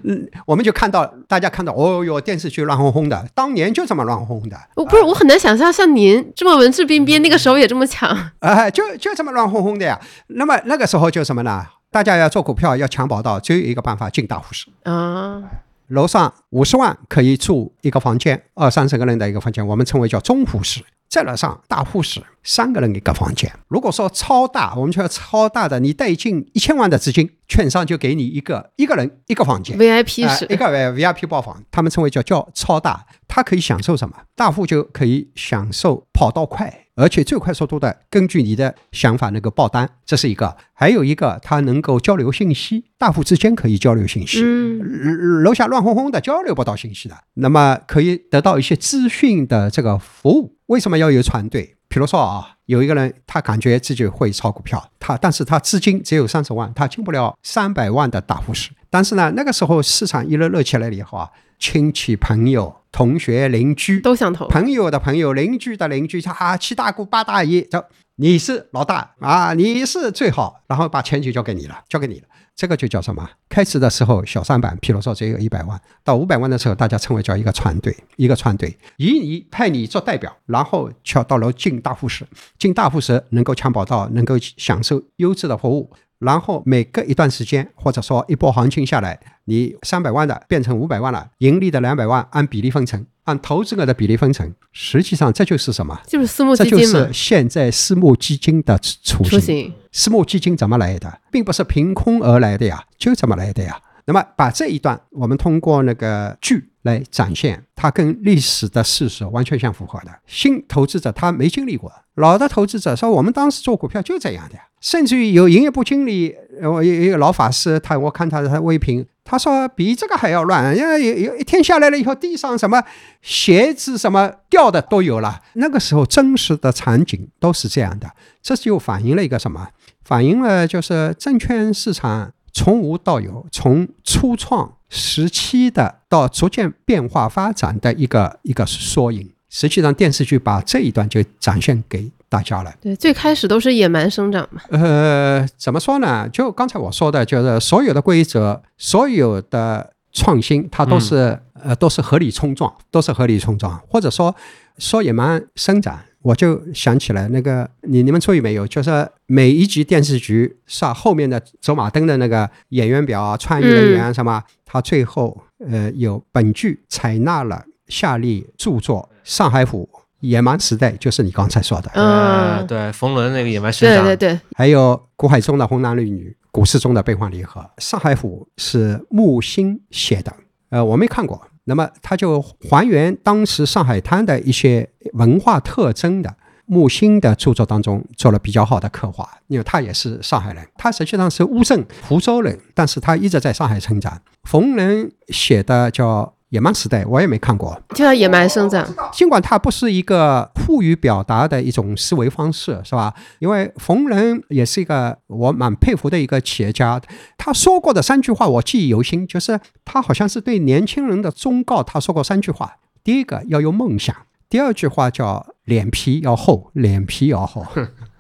嗯，我们就看到大家看到，哦哟，电视剧乱哄哄的，当年就这么乱哄哄的，我不是我很难想象像您这么文质彬彬，那个时候也这么抢。哎，就就这么乱哄哄的呀。那么那个时候就什么呢？大家要做股票要抢跑道，只有一个办法，进大户室。啊，楼上五十万可以住一个房间，二三十个人的一个房间，我们称为叫中户室。再来上大户室，三个人一个房间。如果说超大，我们叫超大的，你带进一千万的资金，券商就给你一个一个人一个房间。VIP 是呃一个 VIP 包房，他们称为叫叫超大，它可以享受什么？大户就可以享受跑道快，而且最快速度的根据你的想法能够报单，这是一个。还有一个，它能够交流信息，大户之间可以交流信息。嗯，楼下乱哄哄的，交流不到信息的，那么可以得到一些资讯的这个服务。为什么要有团队？比如说啊，有一个人他感觉自己会炒股票，他但是他资金只有三十万，他进不了三百万的大户室。但是呢，那个时候市场一热热起来了以后啊，亲戚朋友、同学、邻居都想投。朋友的朋友、邻居的邻居，他啊七大姑八大姨，走，你是老大啊，你是最好，然后把钱就交给你了，交给你了，这个就叫什么？开始的时候小三板，譬如说只有一百万，到五百万的时候，大家称为叫一个船队，一个船队，以你派你做代表，然后敲到楼进大户室，进大户室能够抢跑到，能够享受优质的服务。然后每隔一段时间，或者说一波行情下来，你三百万的变成五百万了，盈利的两百万按比例分成，按投资额的比例分成。实际上这就是什么？就是私募基金嘛是，现在私募基金的雏形。雏形。私募基金怎么来的，并不是凭空而来的呀，就这么来的呀。那么把这一段我们通过那个剧来展现，它跟历史的事实完全相符合的。新投资者他没经历过，老的投资者说我们当时做股票就这样的。甚至于有营业部经理，呃我有一个老法师，他我看他的微评，他说比这个还要乱，因为有有一天下来了以后，地上什么鞋子什么掉的都有了。那个时候真实的场景都是这样的，这就反映了一个什么？反映了就是证券市场从无到有，从初创时期的到逐渐变化发展的一个一个缩影。实际上，电视剧把这一段就展现给大家了。对，最开始都是野蛮生长嘛。呃，怎么说呢？就刚才我说的，就是所有的规则，所有的创新，它都是、呃都是合理冲撞，都是合理冲撞，或者说说野蛮生长。我就想起来那个，你你们注意没有？就是每一集电视剧上？后面的走马灯的那个演员表啊、穿越人员什么，他最后呃有本剧采纳了下列著作《上海虎》《野蛮时代》，就是你刚才说的，呃嗯，对，冯仑那个野蛮时代，对对对，还有古海中的红男绿女，股市中的悲欢离合。上海虎是木心写的，呃，我没看过。那么他就还原当时上海滩的一些文化特征的。木心的著作当中做了比较好的刻画，因为他也是上海人，他实际上是乌镇湖州人，但是他一直在上海成长。冯仑写的叫《野蛮时代》，我也没看过，就叫野蛮生长。尽管它不是一个富于表达的一种思维方式，是吧？因为冯仑也是一个我蛮佩服的一个企业家，他说过的三句话我记忆犹新，就是他好像是对年轻人的忠告，他说过三句话：第一个要有梦想，第二句话叫脸皮要厚，脸皮要厚，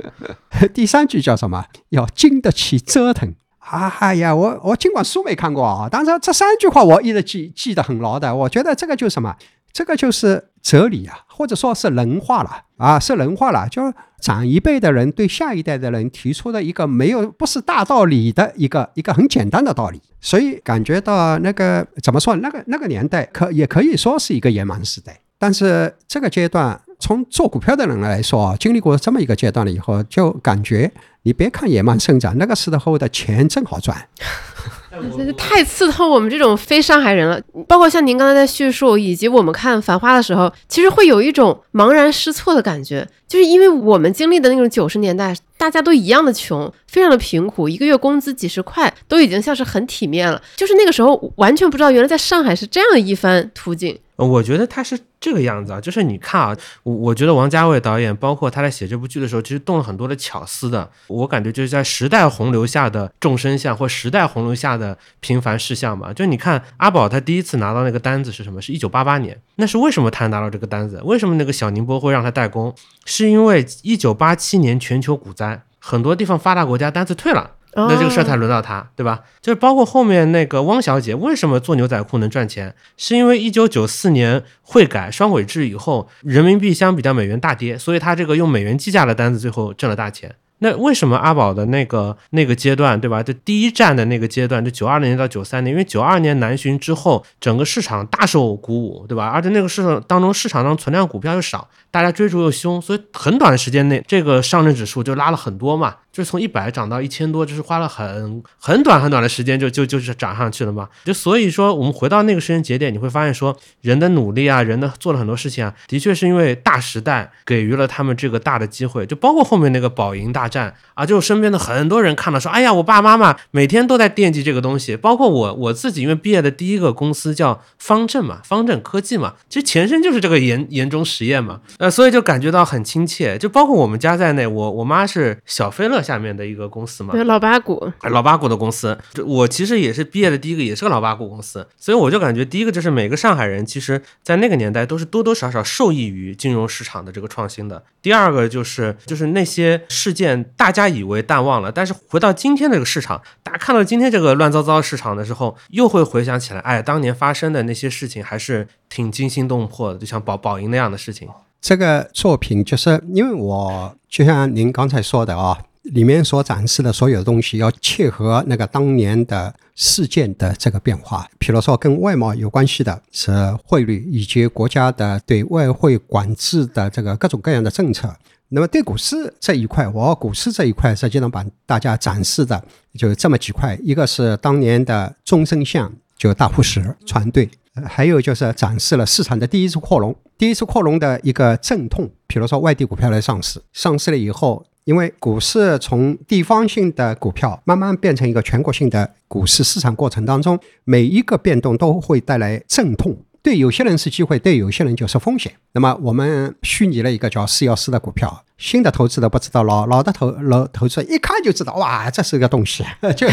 第三句叫什么？要经得起折腾。啊哎呀，我我尽管书没看过啊，但是这三句话我一直记记得很牢的。我觉得这个就是什么？这个就是哲理啊，或者说是人话了啊，是人话了。就长一辈的人对下一代的人提出的一个没有不是大道理的一个一个很简单的道理，所以感觉到那个怎么说？那个那个年代可也可以说是一个野蛮时代，但是这个阶段。从做股票的人来说啊，经历过这么一个阶段了以后，就感觉你别看野蛮生长，那个时候的钱真好赚。真是太刺痛我们这种非上海人了。包括像您刚才在叙述，以及我们看《繁花》的时候，其实会有一种茫然失措的感觉，就是因为我们经历的那种九十年代，大家都一样的穷，非常的贫苦，一个月工资几十块都已经像是很体面了。就是那个时候完全不知道，原来在上海是这样一番途径。我觉得他是这个样子啊，就是你看啊，我我觉得王家卫导演，包括他在写这部剧的时候，其实动了很多的巧思的。我感觉就是在时代洪流下的众生相，或时代洪流下的平凡事项嘛。就你看阿宝他第一次拿到那个单子是什么？是一九八八年，那是为什么他拿到这个单子？为什么那个小宁波会让他代工？是因为一九八七年全球股灾，很多地方发达国家单子退了。那这个事儿才轮到他，对吧？就是包括后面那个汪小姐，为什么做牛仔裤能赚钱？是因为一九九四年汇改双轨制以后，人民币相比较美元大跌，所以她这个用美元计价的单子最后挣了大钱。那为什么阿宝的那个那个阶段，对吧？就第一站的那个阶段，就九二年到九三年，因为九二年南巡之后，整个市场大受鼓舞，对吧？而且那个市场当中，市场上存量股票又少，大家追逐又凶，所以很短的时间内，这个上证指数就拉了很多嘛，就是从一百涨到一千多，就是花了很很短很短的时间就就就是涨上去了嘛。就所以说，我们回到那个时间节点，你会发现说，人的努力啊，人的做了很多事情啊，的确是因为大时代给予了他们这个大的机会，就包括后面那个宝盈大战啊，就身边的很多人看到说，哎呀，我爸妈妈每天都在惦记这个东西，包括我我自己，因为毕业的第一个公司叫方正嘛，方正科技嘛，其实前身就是这个研研中实验嘛，呃，所以就感觉到很亲切，就包括我们家在内，我我妈是小飞乐下面的一个公司嘛，对，老八股，老八股的公司，这我其实也是毕业的第一个，也是个老八股公司，所以我就感觉第一个就是每个上海人，其实在那个年代都是多多少少受益于金融市场的这个创新的。第二个就是就是那些事件大家以为淡忘了，但是回到今天这个市场，大家看到今天这个乱糟糟的市场的时候，又会回想起来，哎，当年发生的那些事情还是挺惊心动魄的，就像宝宝银那样的事情。这个作品就是因为我就像您刚才说的啊，里面所展示的所有的东西要切合那个当年的事件的这个变化。比如说跟外贸有关系的是汇率以及国家的对外汇管制的这个各种各样的政策。那么对股市这一块，我股市这一块实际上把大家展示的就这么几块，一个是当年的终身项，就大铺石船队。还有就是展示了市场的第一次扩容，第一次扩容的一个阵痛，比如说外地股票来上市，上市了以后，因为股市从地方性的股票慢慢变成一个全国性的股市市场过程当中，每一个变动都会带来阵痛。对有些人是机会，对有些人就是风险。那么我们虚拟了一个叫四幺四的股票，新的投资者不知道，老老的投老投资者一看就知道，哇，这是个东西，就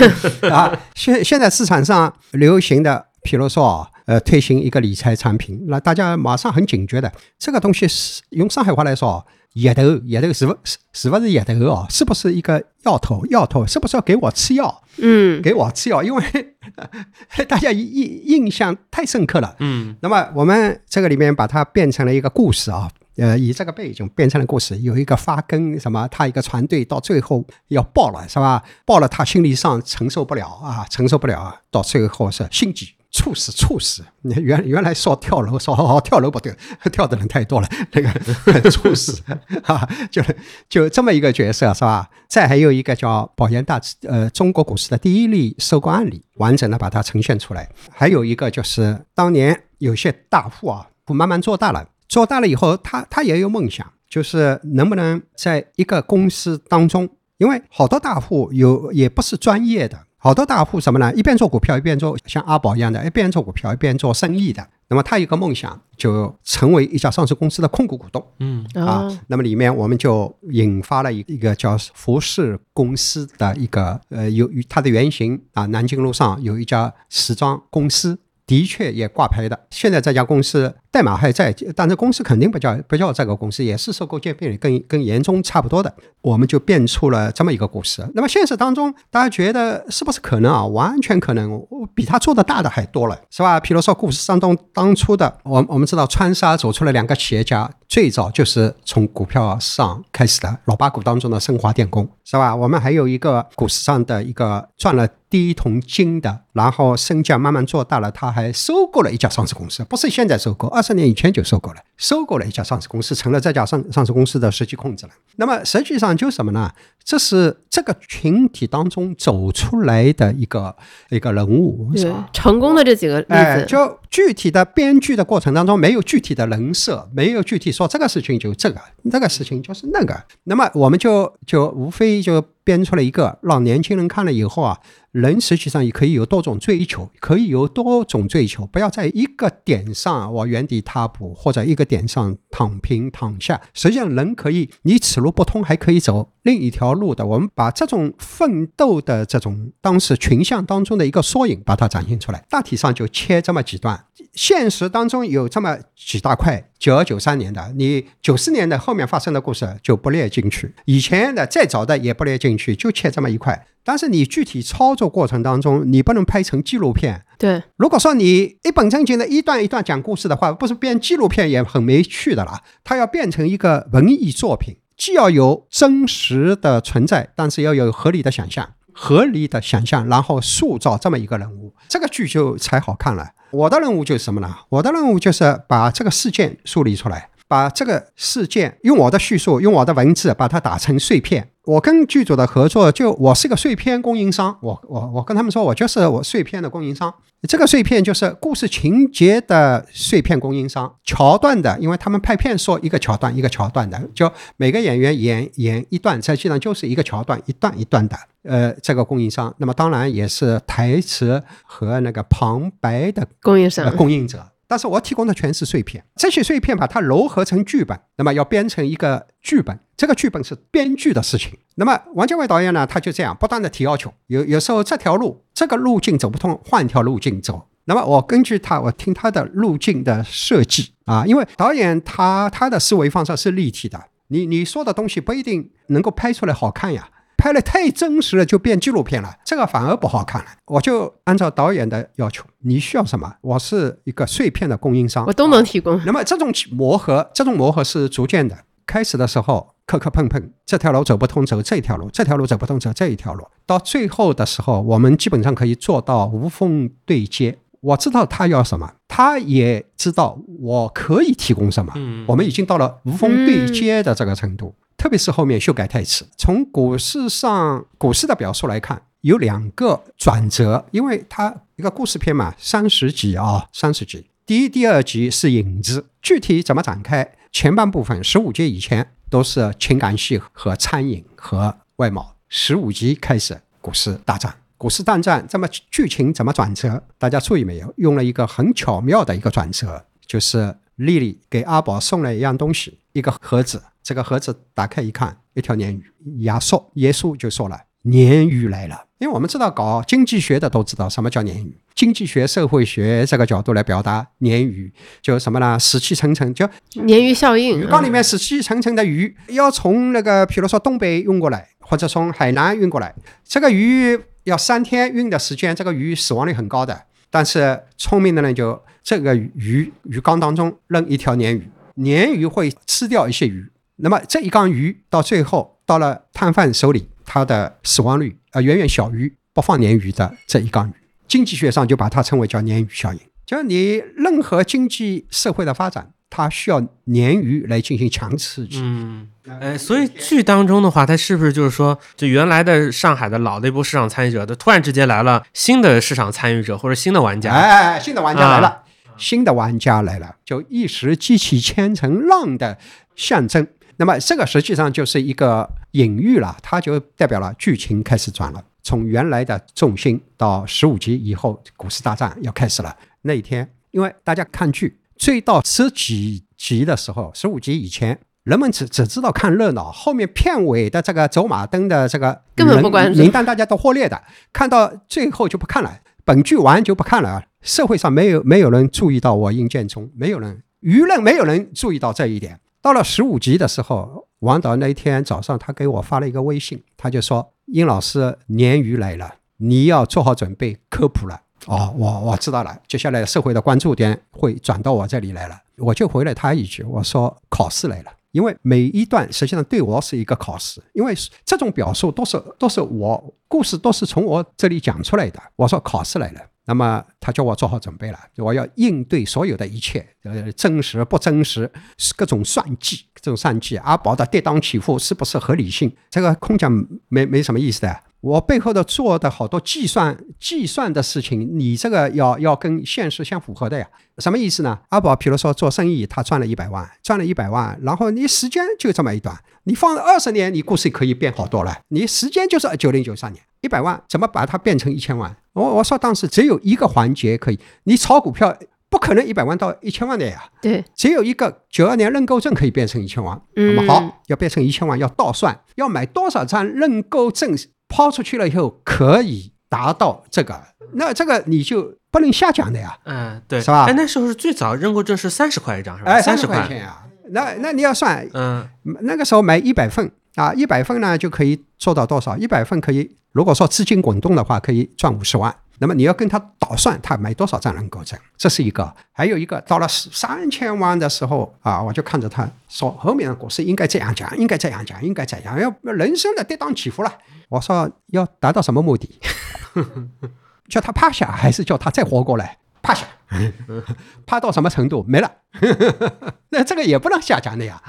啊，现现在市场上流行的，比如说啊，呃，推行一个理财产品，那大家马上很警觉的，这个东西是用上海话来说，野头，野头是不是是不是野头哦？是不是一个药头？药头是不是要给我吃药？嗯，给我吃药，因为 大家印印象太深刻了。嗯那么我们这个里面把它变成了一个故事啊，呃，以这个背景变成了故事，有一个发根什么，他一个船队到最后要爆了是吧？爆了，他心理上承受不了啊，承受不了啊，到最后是心急。猝死，猝死！你原原来说跳楼，说好好跳楼不对，跳的人太多了，那个猝死啊，就就这么一个角色是吧？再还有一个叫保研大呃中国股市的第一例收购案例，完整的把它呈现出来。还有一个就是当年有些大户啊，不慢慢做大了，做大了以后，他他也有梦想，就是能不能在一个公司当中，因为好多大户有也不是专业的。好多大户什么呢？一边做股票，一边做像阿宝一样的，一边做股票，一边做生意的。那么他有个梦想，就成为一家上市公司的控股股东嗯啊。那么里面我们就引发了一一个叫服饰公司的一个呃，由于它的原型啊，南京路上有一家时装公司。的确也挂牌的，现在这家公司代码还在，但是公司肯定不叫不叫这个公司，也是收购兼并跟跟严中差不多的，我们就变出了这么一个故事。那么现实当中，大家觉得是不是可能啊？完全可能，比他做的大的还多了，是吧？比如说故事当中当初的，我我们知道川沙走出了两个企业家，最早就是从股票上开始的，老八股当中的升华电工，是吧？我们还有一个股市上的一个赚了。第一桶金的，然后身价慢慢做大了，他还收购了一家上市公司，不是现在收购，二十年以前就收购了，收购了一家上市公司，成了这家上上市公司的实际控制了。那么实际上就什么呢？这是这个群体当中走出来的一个一个人物，对，成功的这几个例子，就具体的编剧的过程当中没有具体的人设，没有具体说这个事情就这个，这个事情就是那个，那么我们就就无非就编出了一个，让年轻人看了以后啊。人实际上也可以有多种追求，可以有多种追求，不要在一个点上我原地踏步，或者一个点上躺平躺下。实际上，人可以，你此路不通，还可以走另一条路的。我们把这种奋斗的这种当时群像当中的一个缩影，把它展现出来。大体上就切这么几段，现实当中有这么几大块。九二九三年的，你九四年的后面发生的故事就不列进去，以前的再早的也不列进去，就切这么一块。但是你具体操作过程当中，你不能拍成纪录片。对，如果说你一本正经的一段一段讲故事的话，不是编纪录片也很没趣的啦。它要变成一个文艺作品，既要有真实的存在，但是要有合理的想象，合理的想象，然后塑造这么一个人物，这个剧就才好看了。我的任务就是什么呢？我的任务就是把这个事件梳理出来，把这个事件用我的叙述，用我的文字把它打成碎片。我跟剧组的合作，就我是个碎片供应商，我我我跟他们说，我就是我碎片的供应商。这个碎片就是故事情节的碎片供应商，桥段的，因为他们拍片说一个桥段一个桥段的，就每个演员演演一段，实际上就是一个桥段一段一段的。呃，这个供应商，那么当然也是台词和那个旁白的供应商供应者。但是我提供的全是碎片，这些碎片把它糅合成剧本，那么要编成一个剧本，这个剧本是编剧的事情。那么王家卫导演呢，他就这样不断的提要求，有有时候这条路这个路径走不通，换条路径走。那么我根据他，我听他的路径的设计啊，因为导演他他的思维方式是立体的，你你说的东西不一定能够拍出来好看呀。拍的太真实了，就变纪录片了，这个反而不好看了。我就按照导演的要求，你需要什么？我是一个碎片的供应商，我都能提供。那么这种磨合，这种磨合是逐渐的。开始的时候磕磕碰碰，这条路走不通，走这条路；这条路走不通，走这一条路。到最后的时候，我们基本上可以做到无缝对接。我知道他要什么，他也知道我可以提供什么。嗯，我们已经到了无缝对接的这个程度。特别是后面修改台词，从股市上股市的表述来看，有两个转折，因为它一个故事片嘛，三十集啊，三十集。第一、第二集是影子，具体怎么展开？前半部分十五集以前都是情感戏和餐饮和外贸，十五集开始股市大战，股市大战这么剧情怎么转折？大家注意没有？用了一个很巧妙的一个转折，就是丽丽给阿宝送了一样东西，一个盒子。这个盒子打开一看，一条鲶鱼。亚述耶稣就说了：“鲶鱼来了。”因为我们知道搞经济学的都知道什么叫鲶鱼，经济学、社会学这个角度来表达鲶鱼，就什么呢？死气沉沉，就鲶鱼效应。鱼缸里面死气沉沉的鱼，要从那个，比如说东北运过来，或者从海南运过来，这个鱼要三天运的时间，这个鱼死亡率很高的。但是聪明的人就这个鱼鱼缸当中扔一条鲶鱼，鲶鱼会吃掉一些鱼，那么这一缸鱼到最后到了摊贩手里，它的死亡率。啊，远远小于不放鲶鱼的这一缸鱼，经济学上就把它称为叫鲶鱼效应。就你任何经济社会的发展，它需要鲶鱼来进行强刺激。嗯，哎，所以剧当中的话，它是不是就是说，就原来的上海的老的一波市场参与者，它突然之间来了新的市场参与者或者新的玩家？哎，新的玩家来了，新的玩家来了，就一时激起千层浪的象征。那么这个实际上就是一个隐喻了，它就代表了剧情开始转了，从原来的重心到十五集以后，股市大战要开始了。那一天，因为大家看剧追到十几集的时候，十五集以前，人们只只知道看热闹，后面片尾的这个走马灯的这个根本不关注名单，大家都忽略的，看到最后就不看了，本剧完就不看了。社会上没有没有人注意到我应建中，没有人舆论没有人注意到这一点。到了十五级的时候，王导那一天早上，他给我发了一个微信，他就说：“殷老师，鲶鱼来了，你要做好准备科普了。”哦，我我知道了，接下来社会的关注点会转到我这里来了。我就回了他一句，我说：“考试来了。”因为每一段实际上对我是一个考试，因为这种表述都是都是我故事都是从我这里讲出来的。我说考试来了。那么他叫我做好准备了，我要应对所有的一切，呃，真实不真实，各种算计，这种算计，阿宝的跌宕起伏是不是合理性？这个空讲没没什么意思的。我背后的做的好多计算计算的事情，你这个要要跟现实相符合的呀。什么意思呢？阿宝，比如说做生意，他赚了一百万，赚了一百万，然后你时间就这么一段，你放了二十年，你故事可以变好多了。你时间就是九零九三年，一百万怎么把它变成一千万？我我说当时只有一个环节可以，你炒股票不可能一百万到一千万的呀。对，只有一个九二年认购证可以变成一千万。那么好，要变成一千万，要倒算，要买多少张认购证？抛出去了以后可以达到这个，那这个你就不能瞎讲的呀。嗯，对，是吧？哎，那时候是最早认购证是三十块一张，是吧？哎，三十块钱呀。那那你要算，嗯，那个时候买一百份啊，一百份呢就可以做到多少？一百份可以，如果说资金滚动的话，可以赚五十万。那么你要跟他倒算，他买多少张认购证，这是一个。还有一个，到了三千万的时候啊，我就看着他说，后面的股市应该这样讲，应该这样讲，应该这样，要人生的跌宕起伏了。我说要达到什么目的？叫他趴下，还是叫他再活过来？趴下，趴到什么程度没了？那这个也不能瞎讲的呀。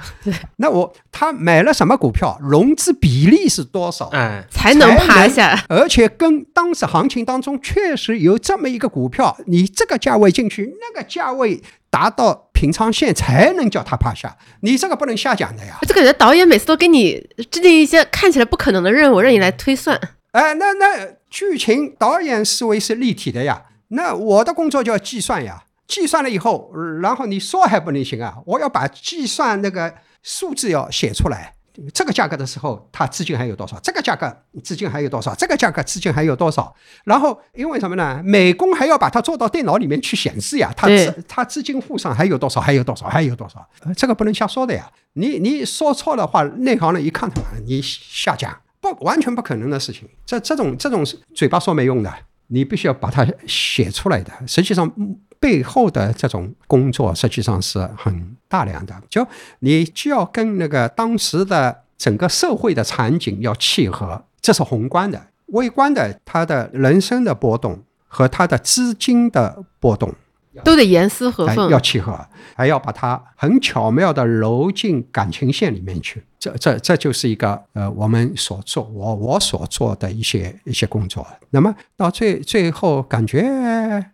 那我他买了什么股票？融资比例是多少？哎，才能趴下。而且跟当时行情当中确实有这么一个股票，你这个价位进去，那个价位达到平仓线才能叫他趴下。你这个不能瞎讲的呀。这个人导演每次都给你制定一些看起来不可能的任务，让你来推算。哎，那那剧情导演思维是立体的呀。那我的工作就要计算呀，计算了以后，然后你说还不能行啊，我要把计算那个数字要写出来。这个价格的时候，它资金还有多少？这个价格资金还有多少？这个价格资金还有多少？然后因为什么呢？美工还要把它做到电脑里面去显示呀，它资它资金户上还有多少？还有多少？还有多少？这个不能瞎说的呀。你你说错的话，内行人一看，你瞎讲，不完全不可能的事情。这这种这种嘴巴说没用的。你必须要把它写出来的，实际上背后的这种工作实际上是很大量的。就你就要跟那个当时的整个社会的场景要契合，这是宏观的；微观的，他的人生的波动和他的资金的波动。都得严丝合缝，要契合，还要把它很巧妙的揉进感情线里面去。这、这、这就是一个呃，我们所做我我所做的一些一些工作。那么到最最后，感觉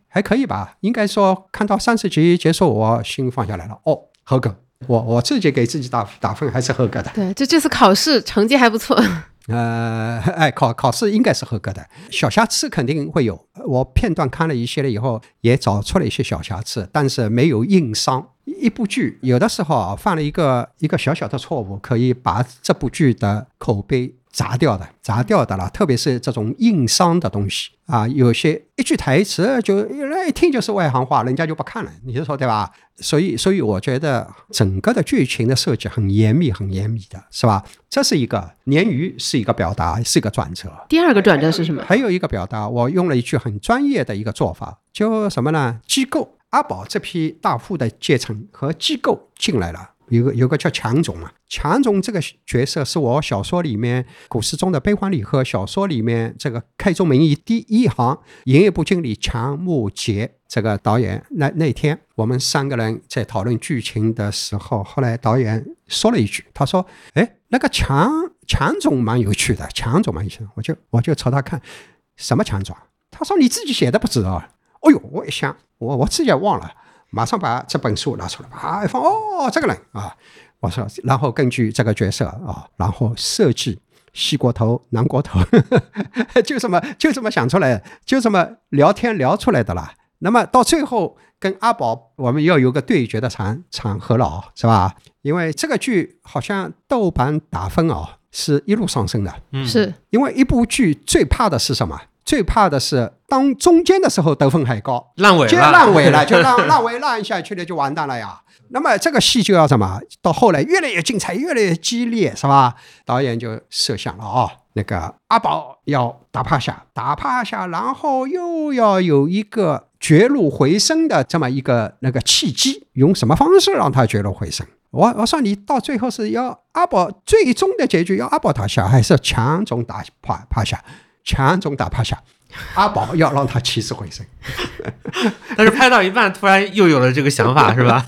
还可以吧？应该说，看到三十集结束，我心放下来了。哦，合格。我我自己给自己打打分，还是合格的。对，这这次考试成绩还不错。呃，哎，考考试应该是合格的，小瑕疵肯定会有。我片段看了一些了以后，也找出了一些小瑕疵，但是没有硬伤。一部剧有的时候啊犯了一个一个小小的错误，可以把这部剧的口碑砸掉的，砸掉的了。特别是这种硬伤的东西啊，有些一句台词就人一听就是外行话，人家就不看了，你说对吧？所以，所以我觉得整个的剧情的设计很严密，很严密的，是吧？这是一个鲶鱼是一个表达，是一个转折。第二个转折是什么？还有一个表达，我用了一句很专业的一个做法，就什么呢？机构阿宝这批大户的阶层和机构进来了。有个有个叫强总嘛，强总这个角色是我小说里面古诗中的悲欢离合小说里面这个开宗明义第一行，营业部经理强木杰这个导演。那那天我们三个人在讨论剧情的时候，后来导演说了一句，他说：“哎，那个强强总蛮有趣的，强总蛮有趣。”我就我就朝他看，什么强总？他说：“你自己写的不知道。”哦呦，我一想，我我自己也忘了。马上把这本书拿出来，啊，一放哦，这个人啊，我说，然后根据这个角色啊，然后设计西国头、南国头，就这么就这么想出来，就这么聊天聊出来的啦。那么到最后跟阿宝，我们要有个对决的场场合了，是吧？因为这个剧好像豆瓣打分啊是一路上升的，嗯是因为一部剧最怕的是什么？最怕的是当中间的时候得分还高，烂尾了，就烂尾了，就烂烂尾烂下去了，就完蛋了呀。那么这个戏就要什么？到后来越来越精彩，越来越激烈，是吧？导演就设想了啊，那个阿宝要打趴下，打趴下，然后又要有一个绝路回升的这么一个那个契机，用什么方式让他绝路回升？我我说你到最后是要阿宝最终的结局要阿宝打下，还是强总打趴趴下？强总打趴下，阿宝要让他起死回生。但是拍到一半，突然又有了这个想法，是吧？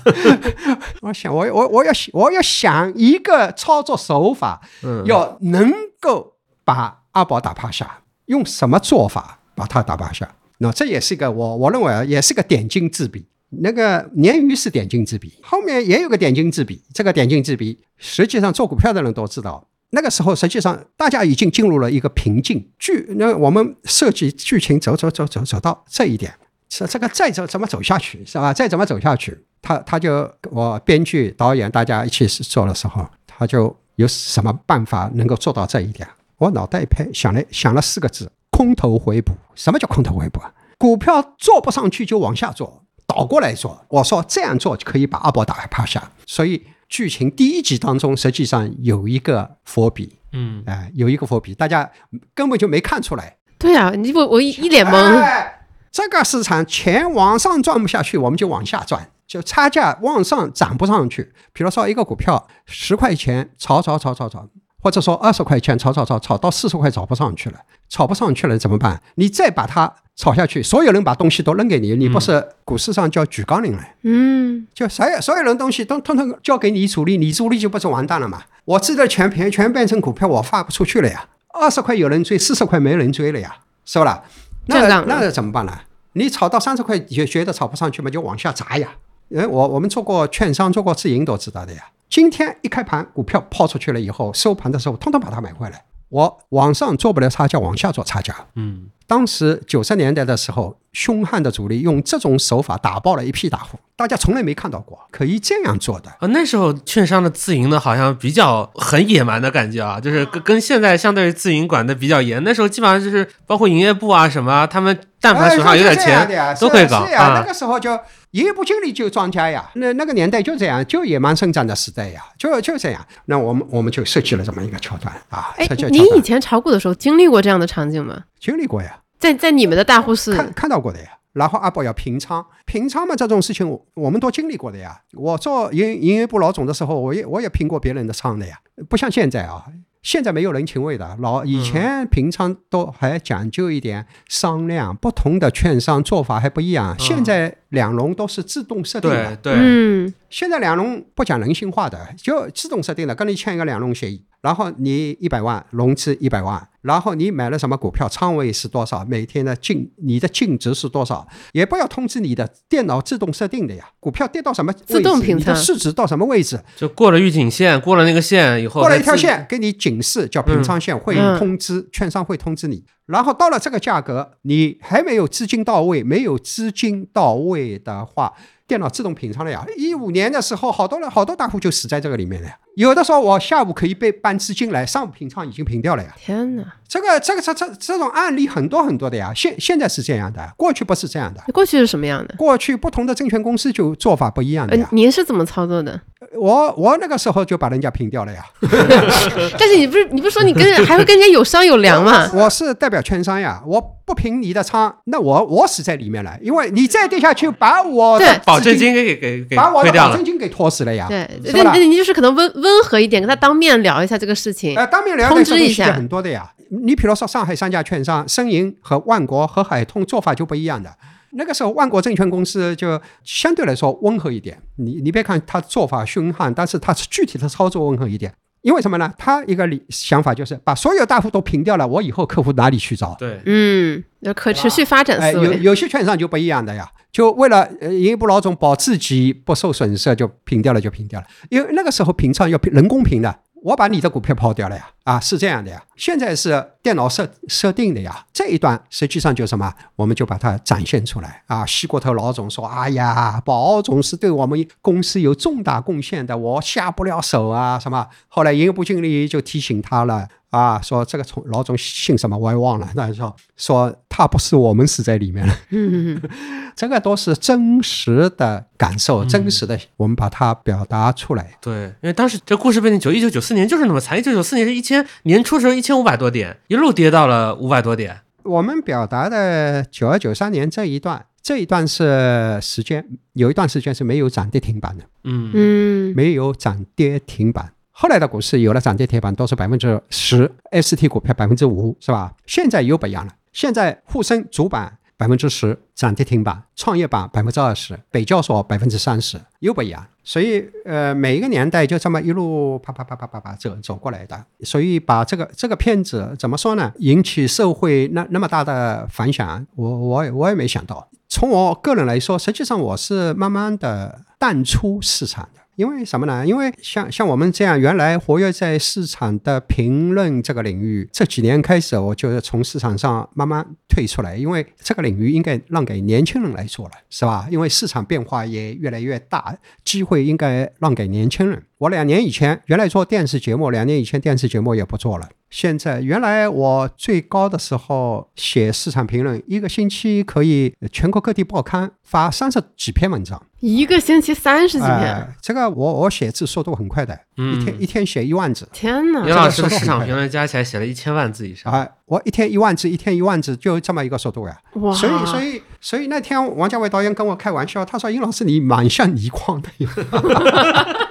我想，我我我要我要想一个操作手法，要能够把阿宝打趴下，用什么做法把他打趴下？那这也是一个我我认为啊，也是个点睛之笔。那个鲶鱼是点睛之笔，后面也有个点睛之笔。这个点睛之笔，实际上做股票的人都知道。那个时候，实际上大家已经进入了一个瓶颈。剧那我们设计剧情走走走走走到这一点，是这个再走怎么走下去，是吧？再怎么走下去，他他就我编剧导演大家一起做的时候，他就有什么办法能够做到这一点？我脑袋一拍，想了想了四个字：空头回补。什么叫空头回补啊？股票做不上去就往下做，倒过来做。我说这样做就可以把阿宝打趴下，所以。剧情第一集当中，实际上有一个伏笔，嗯，哎，有一个伏笔，大家根本就没看出来。对啊，你我我一一脸懵。这个市场钱往上赚不下去，我们就往下赚，就差价往上涨不上去。比如说一个股票十块钱炒炒炒炒炒，或者说二十块钱炒炒炒炒到四十块炒不上去了，炒不上去了怎么办？你再把它。炒下去，所有人把东西都扔给你，你不是股市上叫举杠铃了？嗯，就所有所有人东西都通通交给你主力，你主力就不是完蛋了吗？我自己的钱全全变成股票，我发不出去了呀！二十块有人追，四十块没人追了呀，是不啦？那那怎么办呢？你炒到三十块也觉得炒不上去嘛，就往下砸呀！哎，我我们做过券商，做过自营都知道的呀。今天一开盘，股票抛出去了以后，收盘的时候通通把它买回来。我往上做不了差价，往下做差价。嗯。当时九十年代的时候，凶悍的主力用这种手法打爆了一批大户，大家从来没看到过可以这样做的。啊，那时候券商的自营呢，好像比较很野蛮的感觉啊，就是跟跟现在相对于自营管的比较严。那时候基本上就是包括营业部啊什么，他们但凡手上有点钱都可以搞。是呀，那个时候就营业部经理就庄家呀，那那个年代就这样，就野蛮生长的时代呀，就就这样。那我们我们就设计了这么一个桥段啊。哎，你以前炒股的时候经历过这样的场景吗？经历过呀。在在你们的大户是看看到过的呀，然后阿宝要平仓，平仓嘛这种事情我们都经历过的呀。我做营营业部老总的时候，我也我也平过别人的仓的呀，不像现在啊。现在没有人情味的，老以前平仓都还讲究一点商量，不同的券商做法还不一样。现在两融都是自动设定的，对，嗯，现在两融不讲人性化的，就自动设定的，跟你签一个两融协议，然后你一百万融资一百万，然后你买了什么股票，仓位是多少，每天的净你的净值是多少，也不要通知你的电脑自动设定的呀。股票跌到什么自动平仓，市值到什么位置，就过了预警线，过了那个线以后，过了一条线给你。警示叫平仓线会通知券商会通知你，然后到了这个价格，你还没有资金到位，没有资金到位的话，电脑自动平仓了呀。一五年的时候，好多人好多大户就死在这个里面了呀。有的时候我下午可以被搬资金来，上午平仓已经平掉了呀。天哪！这个这个这这这种案例很多很多的呀。现现在是这样的，过去不是这样的。过去是什么样的？过去不同的证券公司就做法不一样的呀呃。，您是怎么操作的？我我那个时候就把人家平掉了呀。但是你不是你不是说你跟人还会跟人家有商有量吗？我是代表券商呀，我不平你的仓，那我我死在里面了，因为你再跌下去，把我的保证金给给给给把我的。保证金给拖死了呀。对，那那你就是可能温温和一点，跟他当面聊一下这个事情。呃，当面聊通知一下很多的呀。你比如说上海三家券商，申银和万国和海通做法就不一样的。那个时候，万国证券公司就相对来说温和一点。你你别看他做法凶悍，但是它具体的操作温和一点。因为什么呢？他一个理想法就是把所有大户都平掉了，我以后客户哪里去找？对，嗯，有可持续发展哎，有思维。有些券商就不一样的呀，就为了呃营业部老总保自己不受损失，就平掉了就平掉了，因为那个时候平仓要人工平的。我把你的股票抛掉了呀，啊，是这样的呀。现在是电脑设设定的呀，这一段实际上就什么，我们就把它展现出来啊。西国头老总说：“哎呀，宝总是对我们公司有重大贡献的，我下不了手啊。”什么？后来营业部经理就提醒他了。啊，说这个从老总姓什么我也忘了，那说说他不是我们死在里面了，这个都是真实的感受，真实的，我们把它表达出来。对，因为当时这故事背景九一九九四年就是那么惨，一九九四年是一千年初的时候一千五百多点，一路跌到了五百多点。我们表达的九二九三年这一段，这一段是时间，有一段时间是没有涨跌停板的，嗯嗯，没有涨跌停板。后来的股市有了涨跌停板，都是百分之十，ST 股票百分之五，是吧？现在又不一样了，现在沪深主板百分之十涨跌停板，创业板百分之二十，北交所百分之三十，又不一样。所以，呃，每一个年代就这么一路啪啪啪啪啪啪走走过来的。所以，把这个这个片子怎么说呢？引起社会那那么大的反响，我我我也没想到。从我个人来说，实际上我是慢慢的淡出市场的。因为什么呢？因为像像我们这样原来活跃在市场的评论这个领域，这几年开始，我就是从市场上慢慢退出来，因为这个领域应该让给年轻人来做了，是吧？因为市场变化也越来越大，机会应该让给年轻人。我两年以前原来做电视节目，两年以前电视节目也不做了。现在原来我最高的时候写市场评论，一个星期可以全国各地报刊发三十几篇文章。一个星期三十几篇，哎，这个我我写字速度很快的，一天一天写一万字天哪！杨老师的市场评论加起来写了一千万字以上。啊！我一天一万字，一天一万字，就这么一个速度呀。哇，所以，所以，所以那天王家卫导演跟我开玩笑，他说：“殷老师，你蛮像倪匡的。”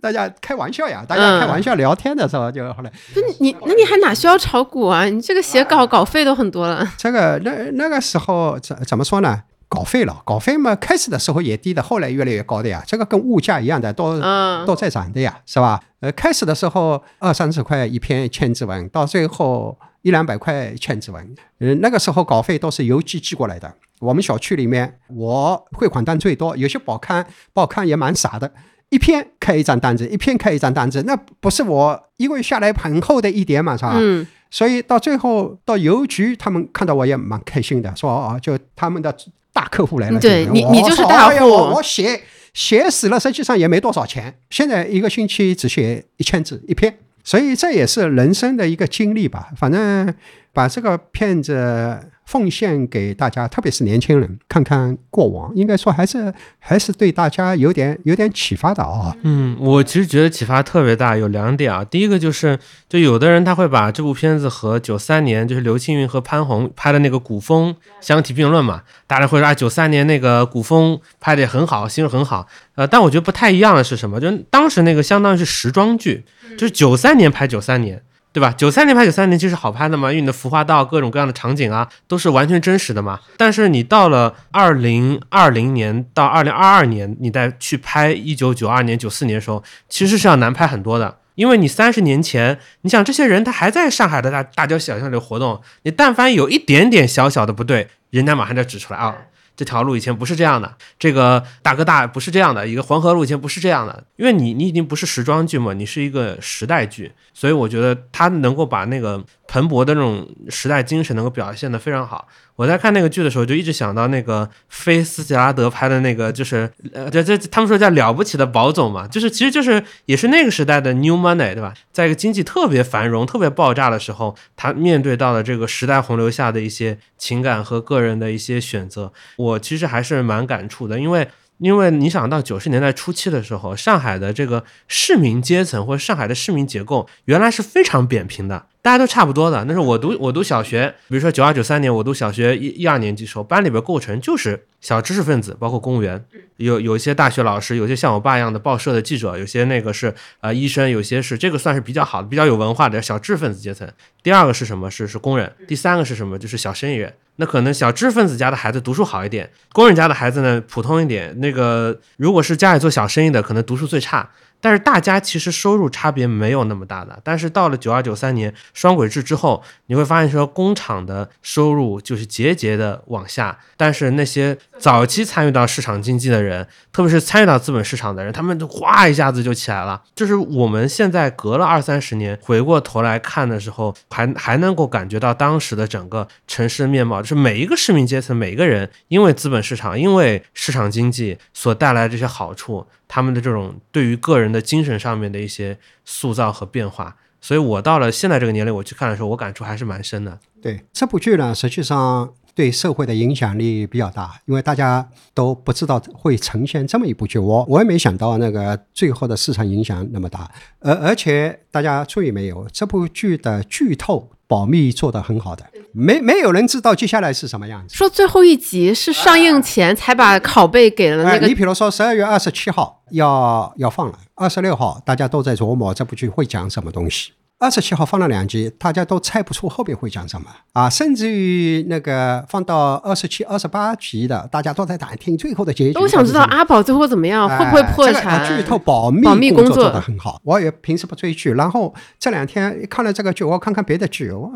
大家开玩笑呀，大家开玩笑聊天的时候，就后来不是你，那你还哪需要炒股啊？你这个写稿稿费都很多了。这个那那个时候怎怎么说呢？稿费了，稿费嘛，开始的时候也低的，后来越来越高的呀。这个跟物价一样的，都嗯，都在涨的呀，是吧？呃，开始的时候二三十块一篇千字文，到最后一两百块千字文。呃，那个时候稿费都是邮寄寄过来的。我们小区里面，我汇款单最多，有些报刊报刊也蛮傻的，一篇开一张单子，一篇开一张单子，那不是我一个月下来很厚的一叠嘛，是吧？嗯，所以到最后到邮局，他们看到我也蛮开心的，说啊，就他们的大客户来了。对你你就是说大户哎呀我我写写死了，实际上也没多少钱。现在一个星期只写一千字一篇，所以这也是人生的一个经历吧。反正把这个片子奉献给大家，特别是年轻人，看看过往，应该说还是还是对大家有点有点启发的啊。嗯，我其实觉得启发特别大，有两点啊。第一个就是，就有的人他会把这部片子和九三年就是刘青云和潘虹拍的那个古风相提并论嘛，大家会说啊，九三年那个古风拍的也很好，形式很好。呃，但我觉得不太一样的是什么？就当时那个相当于是时装剧，就是九三年拍九三年。对吧？九三年拍九三年其实好拍的嘛，因为你的服化道各种各样的场景啊，都是完全真实的嘛。但是你到了二零二零年到二零二二年，你再去拍一九九二年、九四年的时候，其实是要难拍很多的。因为你三十年前，你想这些人他还在上海的大大街小巷里活动，你但凡有一点点小小的不对，人家马上就指出来啊。这条路以前不是这样的，这个大哥大不是这样的，一个黄河路以前不是这样的，因为你你已经不是时装剧嘛，你是一个时代剧，所以我觉得他能够把那个蓬勃的那种时代精神能够表现得非常好。我在看那个剧的时候，就一直想到那个菲斯杰拉德拍的那个，就是呃，这这他们说叫了不起的宝总嘛，就是其实就是也是那个时代的 New Money，对吧？在一个经济特别繁荣、特别爆炸的时候，他面对到了这个时代洪流下的一些情感和个人的一些选择，我其实还是蛮感触的，因为。因为你想到九十年代初期的时候，上海的这个市民阶层或者上海的市民结构原来是非常扁平的，大家都差不多的。那是我读我读小学，比如说九二九三年我读小学一一二年级时候，班里边构成就是小知识分子，包括公务员，有有一些大学老师，有些像我爸一样的报社的记者，有些那个是呃医生，有些是这个算是比较好的、比较有文化的小知识分子阶层。第二个是什么？是是工人。第三个是什么？就是小生意人。那可能小知识分子家的孩子读书好一点，工人家的孩子呢普通一点。那个如果是家里做小生意的，可能读书最差。但是大家其实收入差别没有那么大的。但是到了九二九三年双轨制之后，你会发现说工厂的收入就是节节的往下。但是那些早期参与到市场经济的人，特别是参与到资本市场的人，他们哗一下子就起来了。就是我们现在隔了二三十年回过头来看的时候，还还能够感觉到当时的整个城市面貌，就是每一个市民阶层，每一个人因为资本市场，因为市场经济所带来的这些好处。他们的这种对于个人的精神上面的一些塑造和变化，所以我到了现在这个年龄，我去看的时候，我感触还是蛮深的。对这部剧呢，实际上对社会的影响力比较大，因为大家都不知道会呈现这么一部剧，我我也没想到那个最后的市场影响那么大，而而且大家注意没有，这部剧的剧透保密做得很好的。没没有人知道接下来是什么样子。说最后一集是上映前才把拷贝给了那个。你比如说十二月二十七号要要放了，二十六号大家都在琢磨这部剧会讲什么东西。二十七号放了两集，大家都猜不出后边会讲什么啊！甚至于那个放到二十七、二十八集的，大家都在打听最后的结局。都想知道阿宝最后怎么样，会不会破产？剧透保密保密工作做得很好。我也平时不追剧，然后这两天看了这个剧，我看看别的剧，我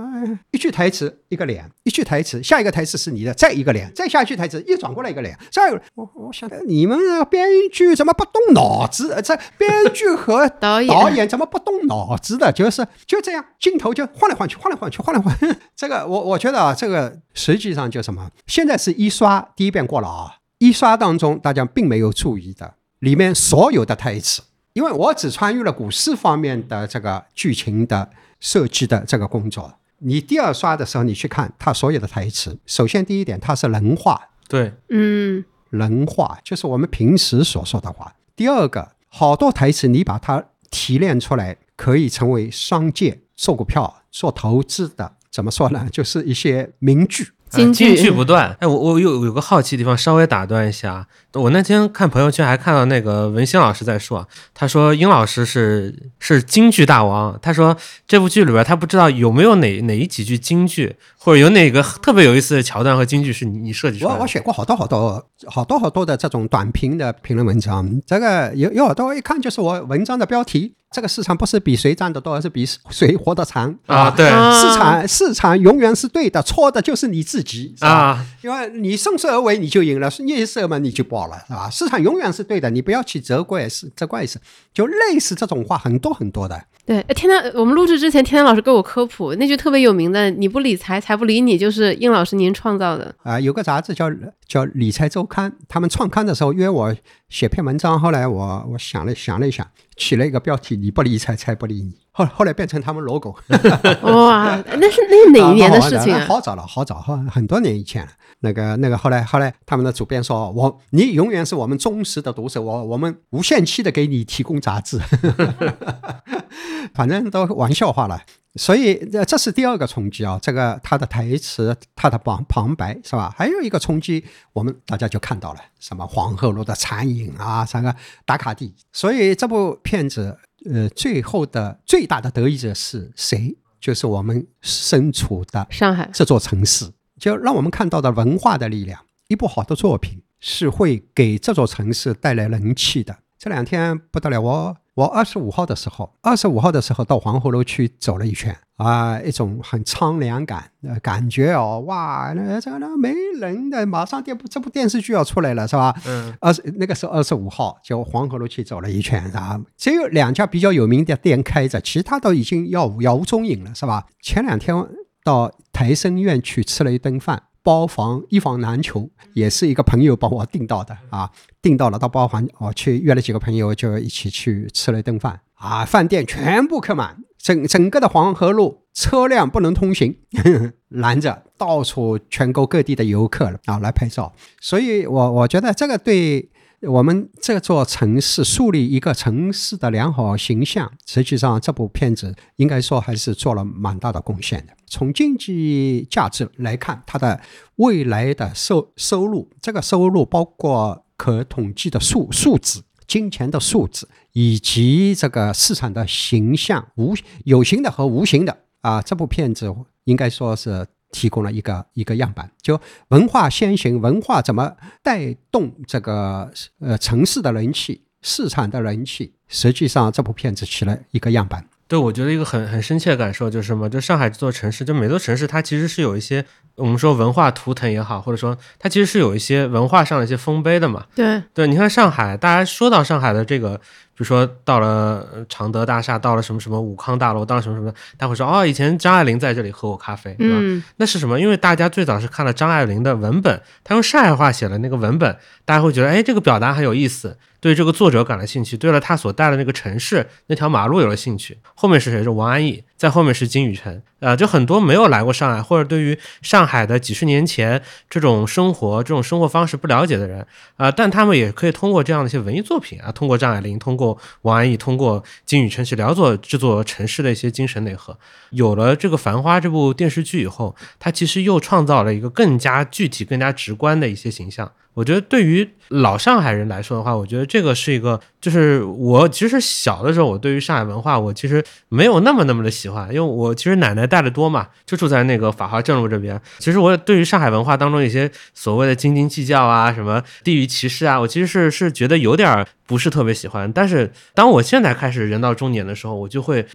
一句台词一个脸，一句台词下一个台词是你的，再一个脸，再下一句台词又转过来一个脸，再我我想你们编剧怎么不动脑子？这编剧和导演导演怎么不动脑子的？就是就这样，镜头就换来换去，换来换去，换来换。这个我我觉得啊，这个实际上就什么？现在是一刷第一遍过了啊，一刷当中大家并没有注意的里面所有的台词，因为我只参与了股市方面的这个剧情的设计的这个工作。你第二刷的时候，你去看他所有的台词，首先第一点，它是人话，对，嗯，人话就是我们平时所说的话。第二个，好多台词你把它提炼出来。可以成为商界做股票、做投资的，怎么说呢？就是一些名句。金句不断，哎，我我有有个好奇地方，稍微打断一下。我那天看朋友圈还看到那个文心老师在说，他说殷老师是是京剧大王。他说这部剧里边他不知道有没有哪哪几句京剧，或者有哪个特别有意思的桥段和京剧是你你设计出来的。我我写过好多好多好多好多的这种短评的评论文章，这个有有好多一看就是我文章的标题。这个市场不是比谁赚的多，而是比谁活得长啊！对，市场市场永远是对的，错的就是你自己啊！因为你顺势而为，你就赢了；逆势而为，你就爆了，是吧？市场永远是对的，你不要去责怪是责怪是，就类似这种话很多很多的。对，天天我们录制之前，天天老师给我科普那句特别有名的：“你不理财，财不理你。”就是应老师您创造的啊。有个杂志叫叫《理财周刊》，他们创刊的时候约我写篇文章，后来我我想了想了一想，起了一个标题：“你不理财，财不理你。”后后来变成他们 logo。哇，那是那是哪一年的事情啊？好早了，好早，好很多年以前了。那个那个，后来后来，他们的主编说：“我你永远是我们忠实的读者，我我们无限期的给你提供杂志。”反正都玩笑话了。所以这这是第二个冲击啊，这个他的台词，他的旁旁白是吧？还有一个冲击，我们大家就看到了什么黄鹤楼的残影啊，三个打卡地。所以这部片子，呃，最后的最大的得益者是谁？就是我们身处的上海这座城市。就让我们看到的文化的力量，一部好的作品是会给这座城市带来人气的。这两天不得了，我我二十五号的时候，二十五号的时候到黄鹤楼去走了一圈啊，一种很苍凉感，呃，感觉哦，哇，那这个那没人的，马上这部这部电视剧要出来了，是吧？嗯，二十那个时候二十五号就黄鹤楼去走了一圈，啊，只有两家比较有名的店开着，其他都已经杳无杳无踪影了，是吧？前两天到台生院去吃了一顿饭。包房一房难求，也是一个朋友帮我订到的啊，订到了到包房，我去约了几个朋友，就一起去吃了一顿饭啊，饭店全部客满，整整个的黄河路车辆不能通行，拦着到处全国各地的游客啊来拍照，所以我我觉得这个对。我们这座城市树立一个城市的良好形象，实际上这部片子应该说还是做了蛮大的贡献的。从经济价值来看，它的未来的收收入，这个收入包括可统计的数数字、金钱的数字，以及这个市场的形象，无有形的和无形的啊，这部片子应该说是。提供了一个一个样板，就文化先行，文化怎么带动这个呃城市的人气、市场的人气？实际上，这部片子起了一个样板。对，我觉得一个很很深切的感受就是什么？就上海这座城市，就每座城市，它其实是有一些我们说文化图腾也好，或者说它其实是有一些文化上的一些丰碑的嘛。对对，你看上海，大家说到上海的这个。比如说到了常德大厦，到了什么什么武康大楼，到了什么什么，他会说哦，以前张爱玲在这里喝过咖啡，对吧？那是什么？因为大家最早是看了张爱玲的文本，她用上海话写的那个文本，大家会觉得哎，这个表达很有意思，对这个作者感了兴趣，对了他所带的那个城市那条马路有了兴趣。后面是谁？是王安忆。在后面是金宇澄，啊，就很多没有来过上海，或者对于上海的几十年前这种生活、这种生活方式不了解的人，啊，但他们也可以通过这样的一些文艺作品啊，通过张爱玲、通过王安忆、通过金宇澄去了解这座城市的一些精神内核。有了这个《繁花》这部电视剧以后，它其实又创造了一个更加具体、更加直观的一些形象。我觉得对于老上海人来说的话，我觉得这个是一个，就是我其实小的时候，我对于上海文化，我其实没有那么那么的喜欢，因为我其实奶奶带的多嘛，就住在那个法华镇路这边。其实我对于上海文化当中一些所谓的斤斤计较啊，什么地域歧视啊，我其实是是觉得有点不是特别喜欢。但是当我现在开始人到中年的时候，我就会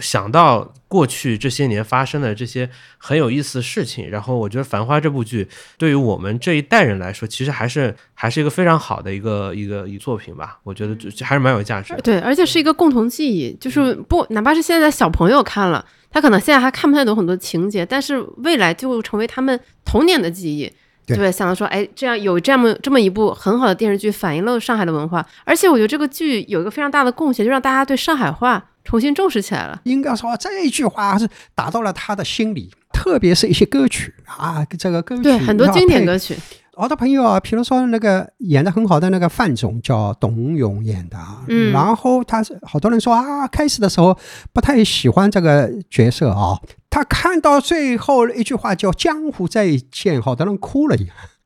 想到过去这些年发生的这些很有意思的事情，然后我觉得《繁花》这部剧对于我们这一代人来说，其实。还是还是一个非常好的一个一个一作品吧，我觉得就还是蛮有价值。对，而且是一个共同记忆，就是不哪怕是现在小朋友看了，他可能现在还看不太懂很多情节，但是未来就成为他们童年的记忆。对，想到说，哎，这样有这么这么一部很好的电视剧，反映了上海的文化，而且我觉得这个剧有一个非常大的贡献，就让大家对上海话重新重视起来了。应该说这一句话是打到了他的心里，特别是一些歌曲啊，这个歌曲对很多经典歌曲。好多朋友啊，比如说那个演的很好的那个范总，叫董勇演的啊。嗯。然后他是好多人说啊，开始的时候不太喜欢这个角色啊。他看到最后一句话叫“江湖再见”，好多人哭了。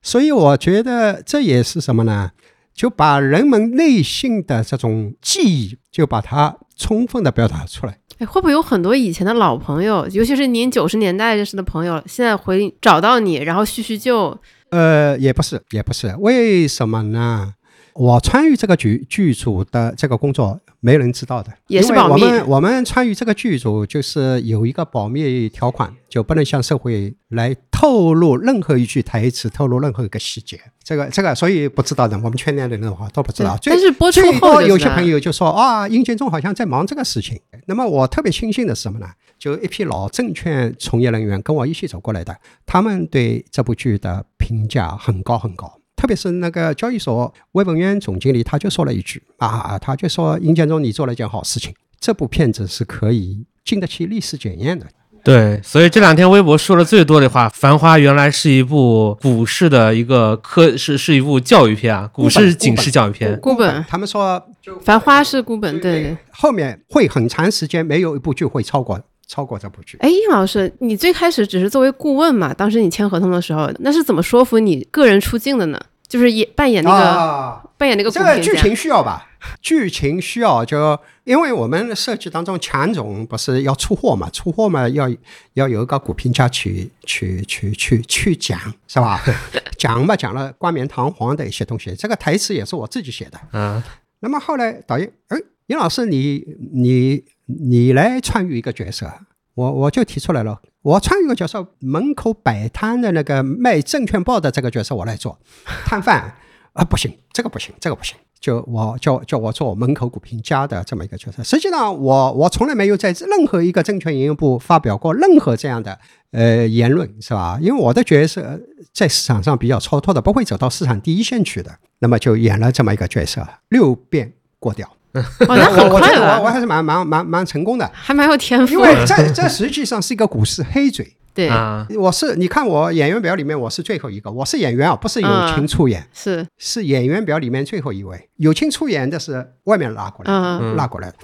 所以我觉得这也是什么呢？就把人们内心的这种记忆，就把它充分的表达出来。哎，会不会有很多以前的老朋友，尤其是您九十年代认识的朋友，现在回找到你，然后叙叙旧？呃，也不是，也不是，为什么呢？我参与这个剧剧组的这个工作，没人知道的，也是保密。我们我们参与这个剧组，就是有一个保密条款，就不能向社会来透露任何一句台词，透露任何一个细节。这个这个，所以不知道的，我们圈内的人的话都不知道。但是播出后，有些朋友就说啊，殷建中好像在忙这个事情。那么我特别庆幸的是什么呢？就一批老证券从业人员跟我一起走过来的，他们对这部剧的评价很高很高。特别是那个交易所魏文渊总经理，他就说了一句啊，他就说殷建中你做了一件好事情，这部片子是可以经得起历史检验的。对，所以这两天微博说的最多的话，《繁花》原来是一部股市的一个科，是是一部教育片啊，股市警示教育片。孤本，他们说《繁花》是孤本，对对。后面会很长时间没有一部剧会超过超过这部剧。哎，殷老师，你最开始只是作为顾问嘛？当时你签合同的时候，那是怎么说服你个人出镜的呢？就是演扮演那个扮演那个这个剧情需要吧？剧情需要，就因为我们设计当中，强总不是要出货嘛？出货嘛，要要有一个股评家去去去去去讲，是吧？讲嘛，讲了冠冕堂皇的一些东西。这个台词也是我自己写的。嗯。那么后来导演，哎，殷老师，你你你来参与一个角色，我我就提出来了，我参与一个角色，门口摆摊的那个卖证券报的这个角色我来做，摊贩 啊不行，这个不行，这个不行，就我叫叫我做门口股评家的这么一个角色。实际上，我我从来没有在任何一个证券营业部发表过任何这样的呃言论，是吧？因为我的角色在市场上比较超脱的，不会走到市场第一线去的，那么就演了这么一个角色，六遍过掉。哦，那很我我觉快了，得我我还是蛮蛮蛮蛮成功的，还蛮有天赋因。为这这实际上是一个股市黑嘴。对，啊，我是你看我演员表里面我是最后一个，我是演员啊，不是友情出演，是，是演员表里面最后一位。友情出演的是外面拉过来的，嗯，拉过来的，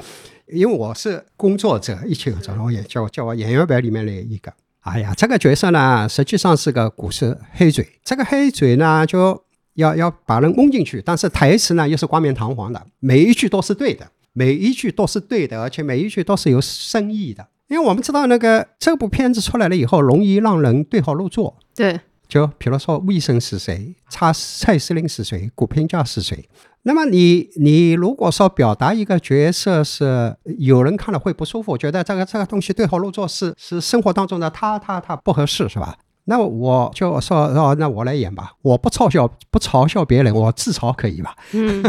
因为我是工作者，一起合作，我也叫叫我演员表里面的一个。哎呀，这个角色呢，实际上是个股市黑嘴。这个黑嘴呢，就要要把人蒙进去，但是台词呢又是冠冕堂皇的，每一句都是对的，每一句都是对的，而且每一句都是有深意的。因为我们知道那个这部片子出来了以后，容易让人对号入座。对，就比如说魏生是谁，蔡蔡司令是谁，古评家是谁。那么你你如果说表达一个角色是有人看了会不舒服，觉得这个这个东西对号入座是是生活当中的他他他不合适是吧？那我就说哦，那我来演吧，我不嘲笑不嘲笑别人，我自嘲可以吧？嗯，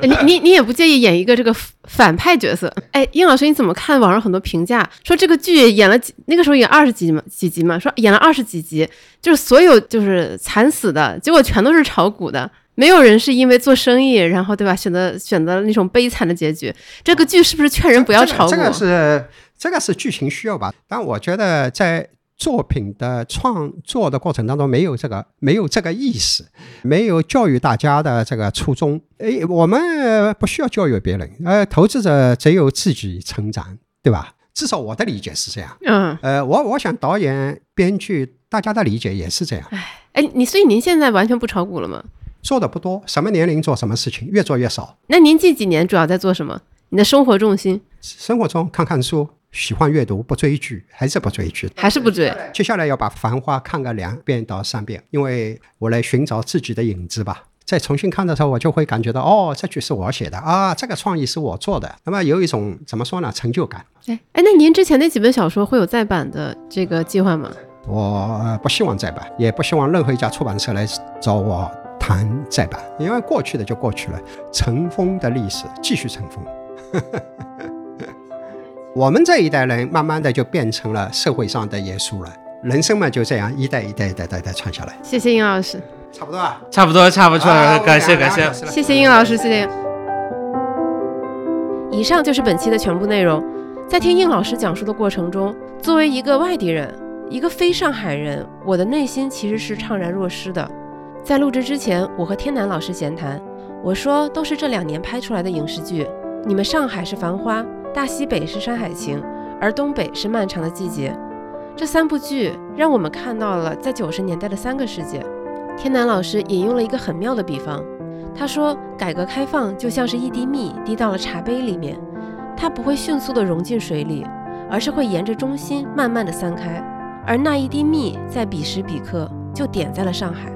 哎 你你你也不介意演一个这个反派角色？哎，殷老师你怎么看网上很多评价说这个剧演了几那个时候演二十集嘛几集嘛，说演了二十几集，就是所有就是惨死的结果全都是炒股的。没有人是因为做生意，然后对吧？选择选择了那种悲惨的结局。这个剧是不是劝人不要炒股？这个、这个是这个是剧情需要吧？但我觉得在作品的创作的过程当中，没有这个没有这个意识，没有教育大家的这个初衷。诶，我们不需要教育别人，呃，投资者只有自己成长，对吧？至少我的理解是这样。嗯，呃，我我想导演、编剧大家的理解也是这样。哎，你所以您现在完全不炒股了吗？做的不多，什么年龄做什么事情，越做越少。那您近几年主要在做什么？你的生活重心生活中看看书，喜欢阅读，不追剧，还是不追剧。还是不追？接下来要把《繁花》看个两遍到三遍，因为我来寻找自己的影子吧。再重新看的时候，我就会感觉到，哦，这句是我写的啊，这个创意是我做的。那么有一种怎么说呢，成就感。哎哎，那您之前那几本小说会有再版的这个计划吗？我呃不希望再版，也不希望任何一家出版社来找我谈再版，因为过去的就过去了，尘封的历史继续尘封。我们这一代人慢慢的就变成了社会上的耶稣了，人生嘛就这样一代一代一代代代传下来，谢谢殷老师，差不多啊。差不多，差不多，啊感谢感谢。。谢谢殷老师，谢谢。以上就是本期的全部内容。在听应老师讲述的过程中，作为一个外地人，一个非上海人，我的内心其实是怅然若失的。在录制之前，我和天南老师闲谈，我说都是这两年拍出来的影视剧，你们上海是《繁花》，大西北是《山海情》，而东北是《漫长的季节》。这三部剧让我们看到了在九十年代的三个世界。天南老师引用了一个很妙的比方，他说，改革开放就像是一滴蜜滴到了茶杯里面，它不会迅速地融进水里，而是会沿着中心慢慢地散开。而那一滴蜜在彼时彼刻就点在了上海。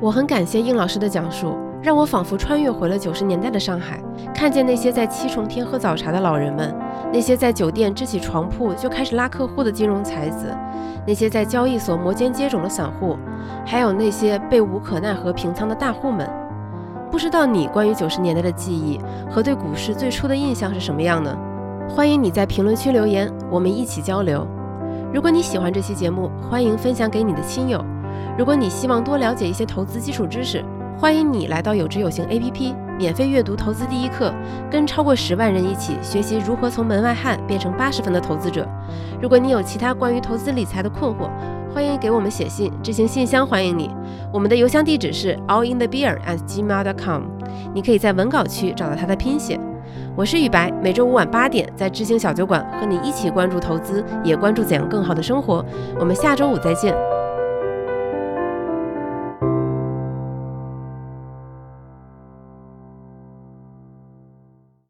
我很感谢应老师的讲述，让我仿佛穿越回了九十年代的上海，看见那些在七重天喝早茶的老人们，那些在酒店支起床铺就开始拉客户的金融才子，那些在交易所摩肩接踵的散户，还有那些被无可奈何平仓的大户们。不知道你关于九十年代的记忆和对股市最初的印象是什么样呢？欢迎你在评论区留言，我们一起交流。如果你喜欢这期节目，欢迎分享给你的亲友。如果你希望多了解一些投资基础知识，欢迎你来到有知有行 APP，免费阅读投资第一课，跟超过十万人一起学习如何从门外汉变成八十分的投资者。如果你有其他关于投资理财的困惑，欢迎给我们写信，知行信箱欢迎你。我们的邮箱地址是 allinthebeer at gmail.com，你可以在文稿区找到它的拼写。我是雨白，每周五晚八点在知行小酒馆和你一起关注投资，也关注怎样更好的生活。我们下周五再见。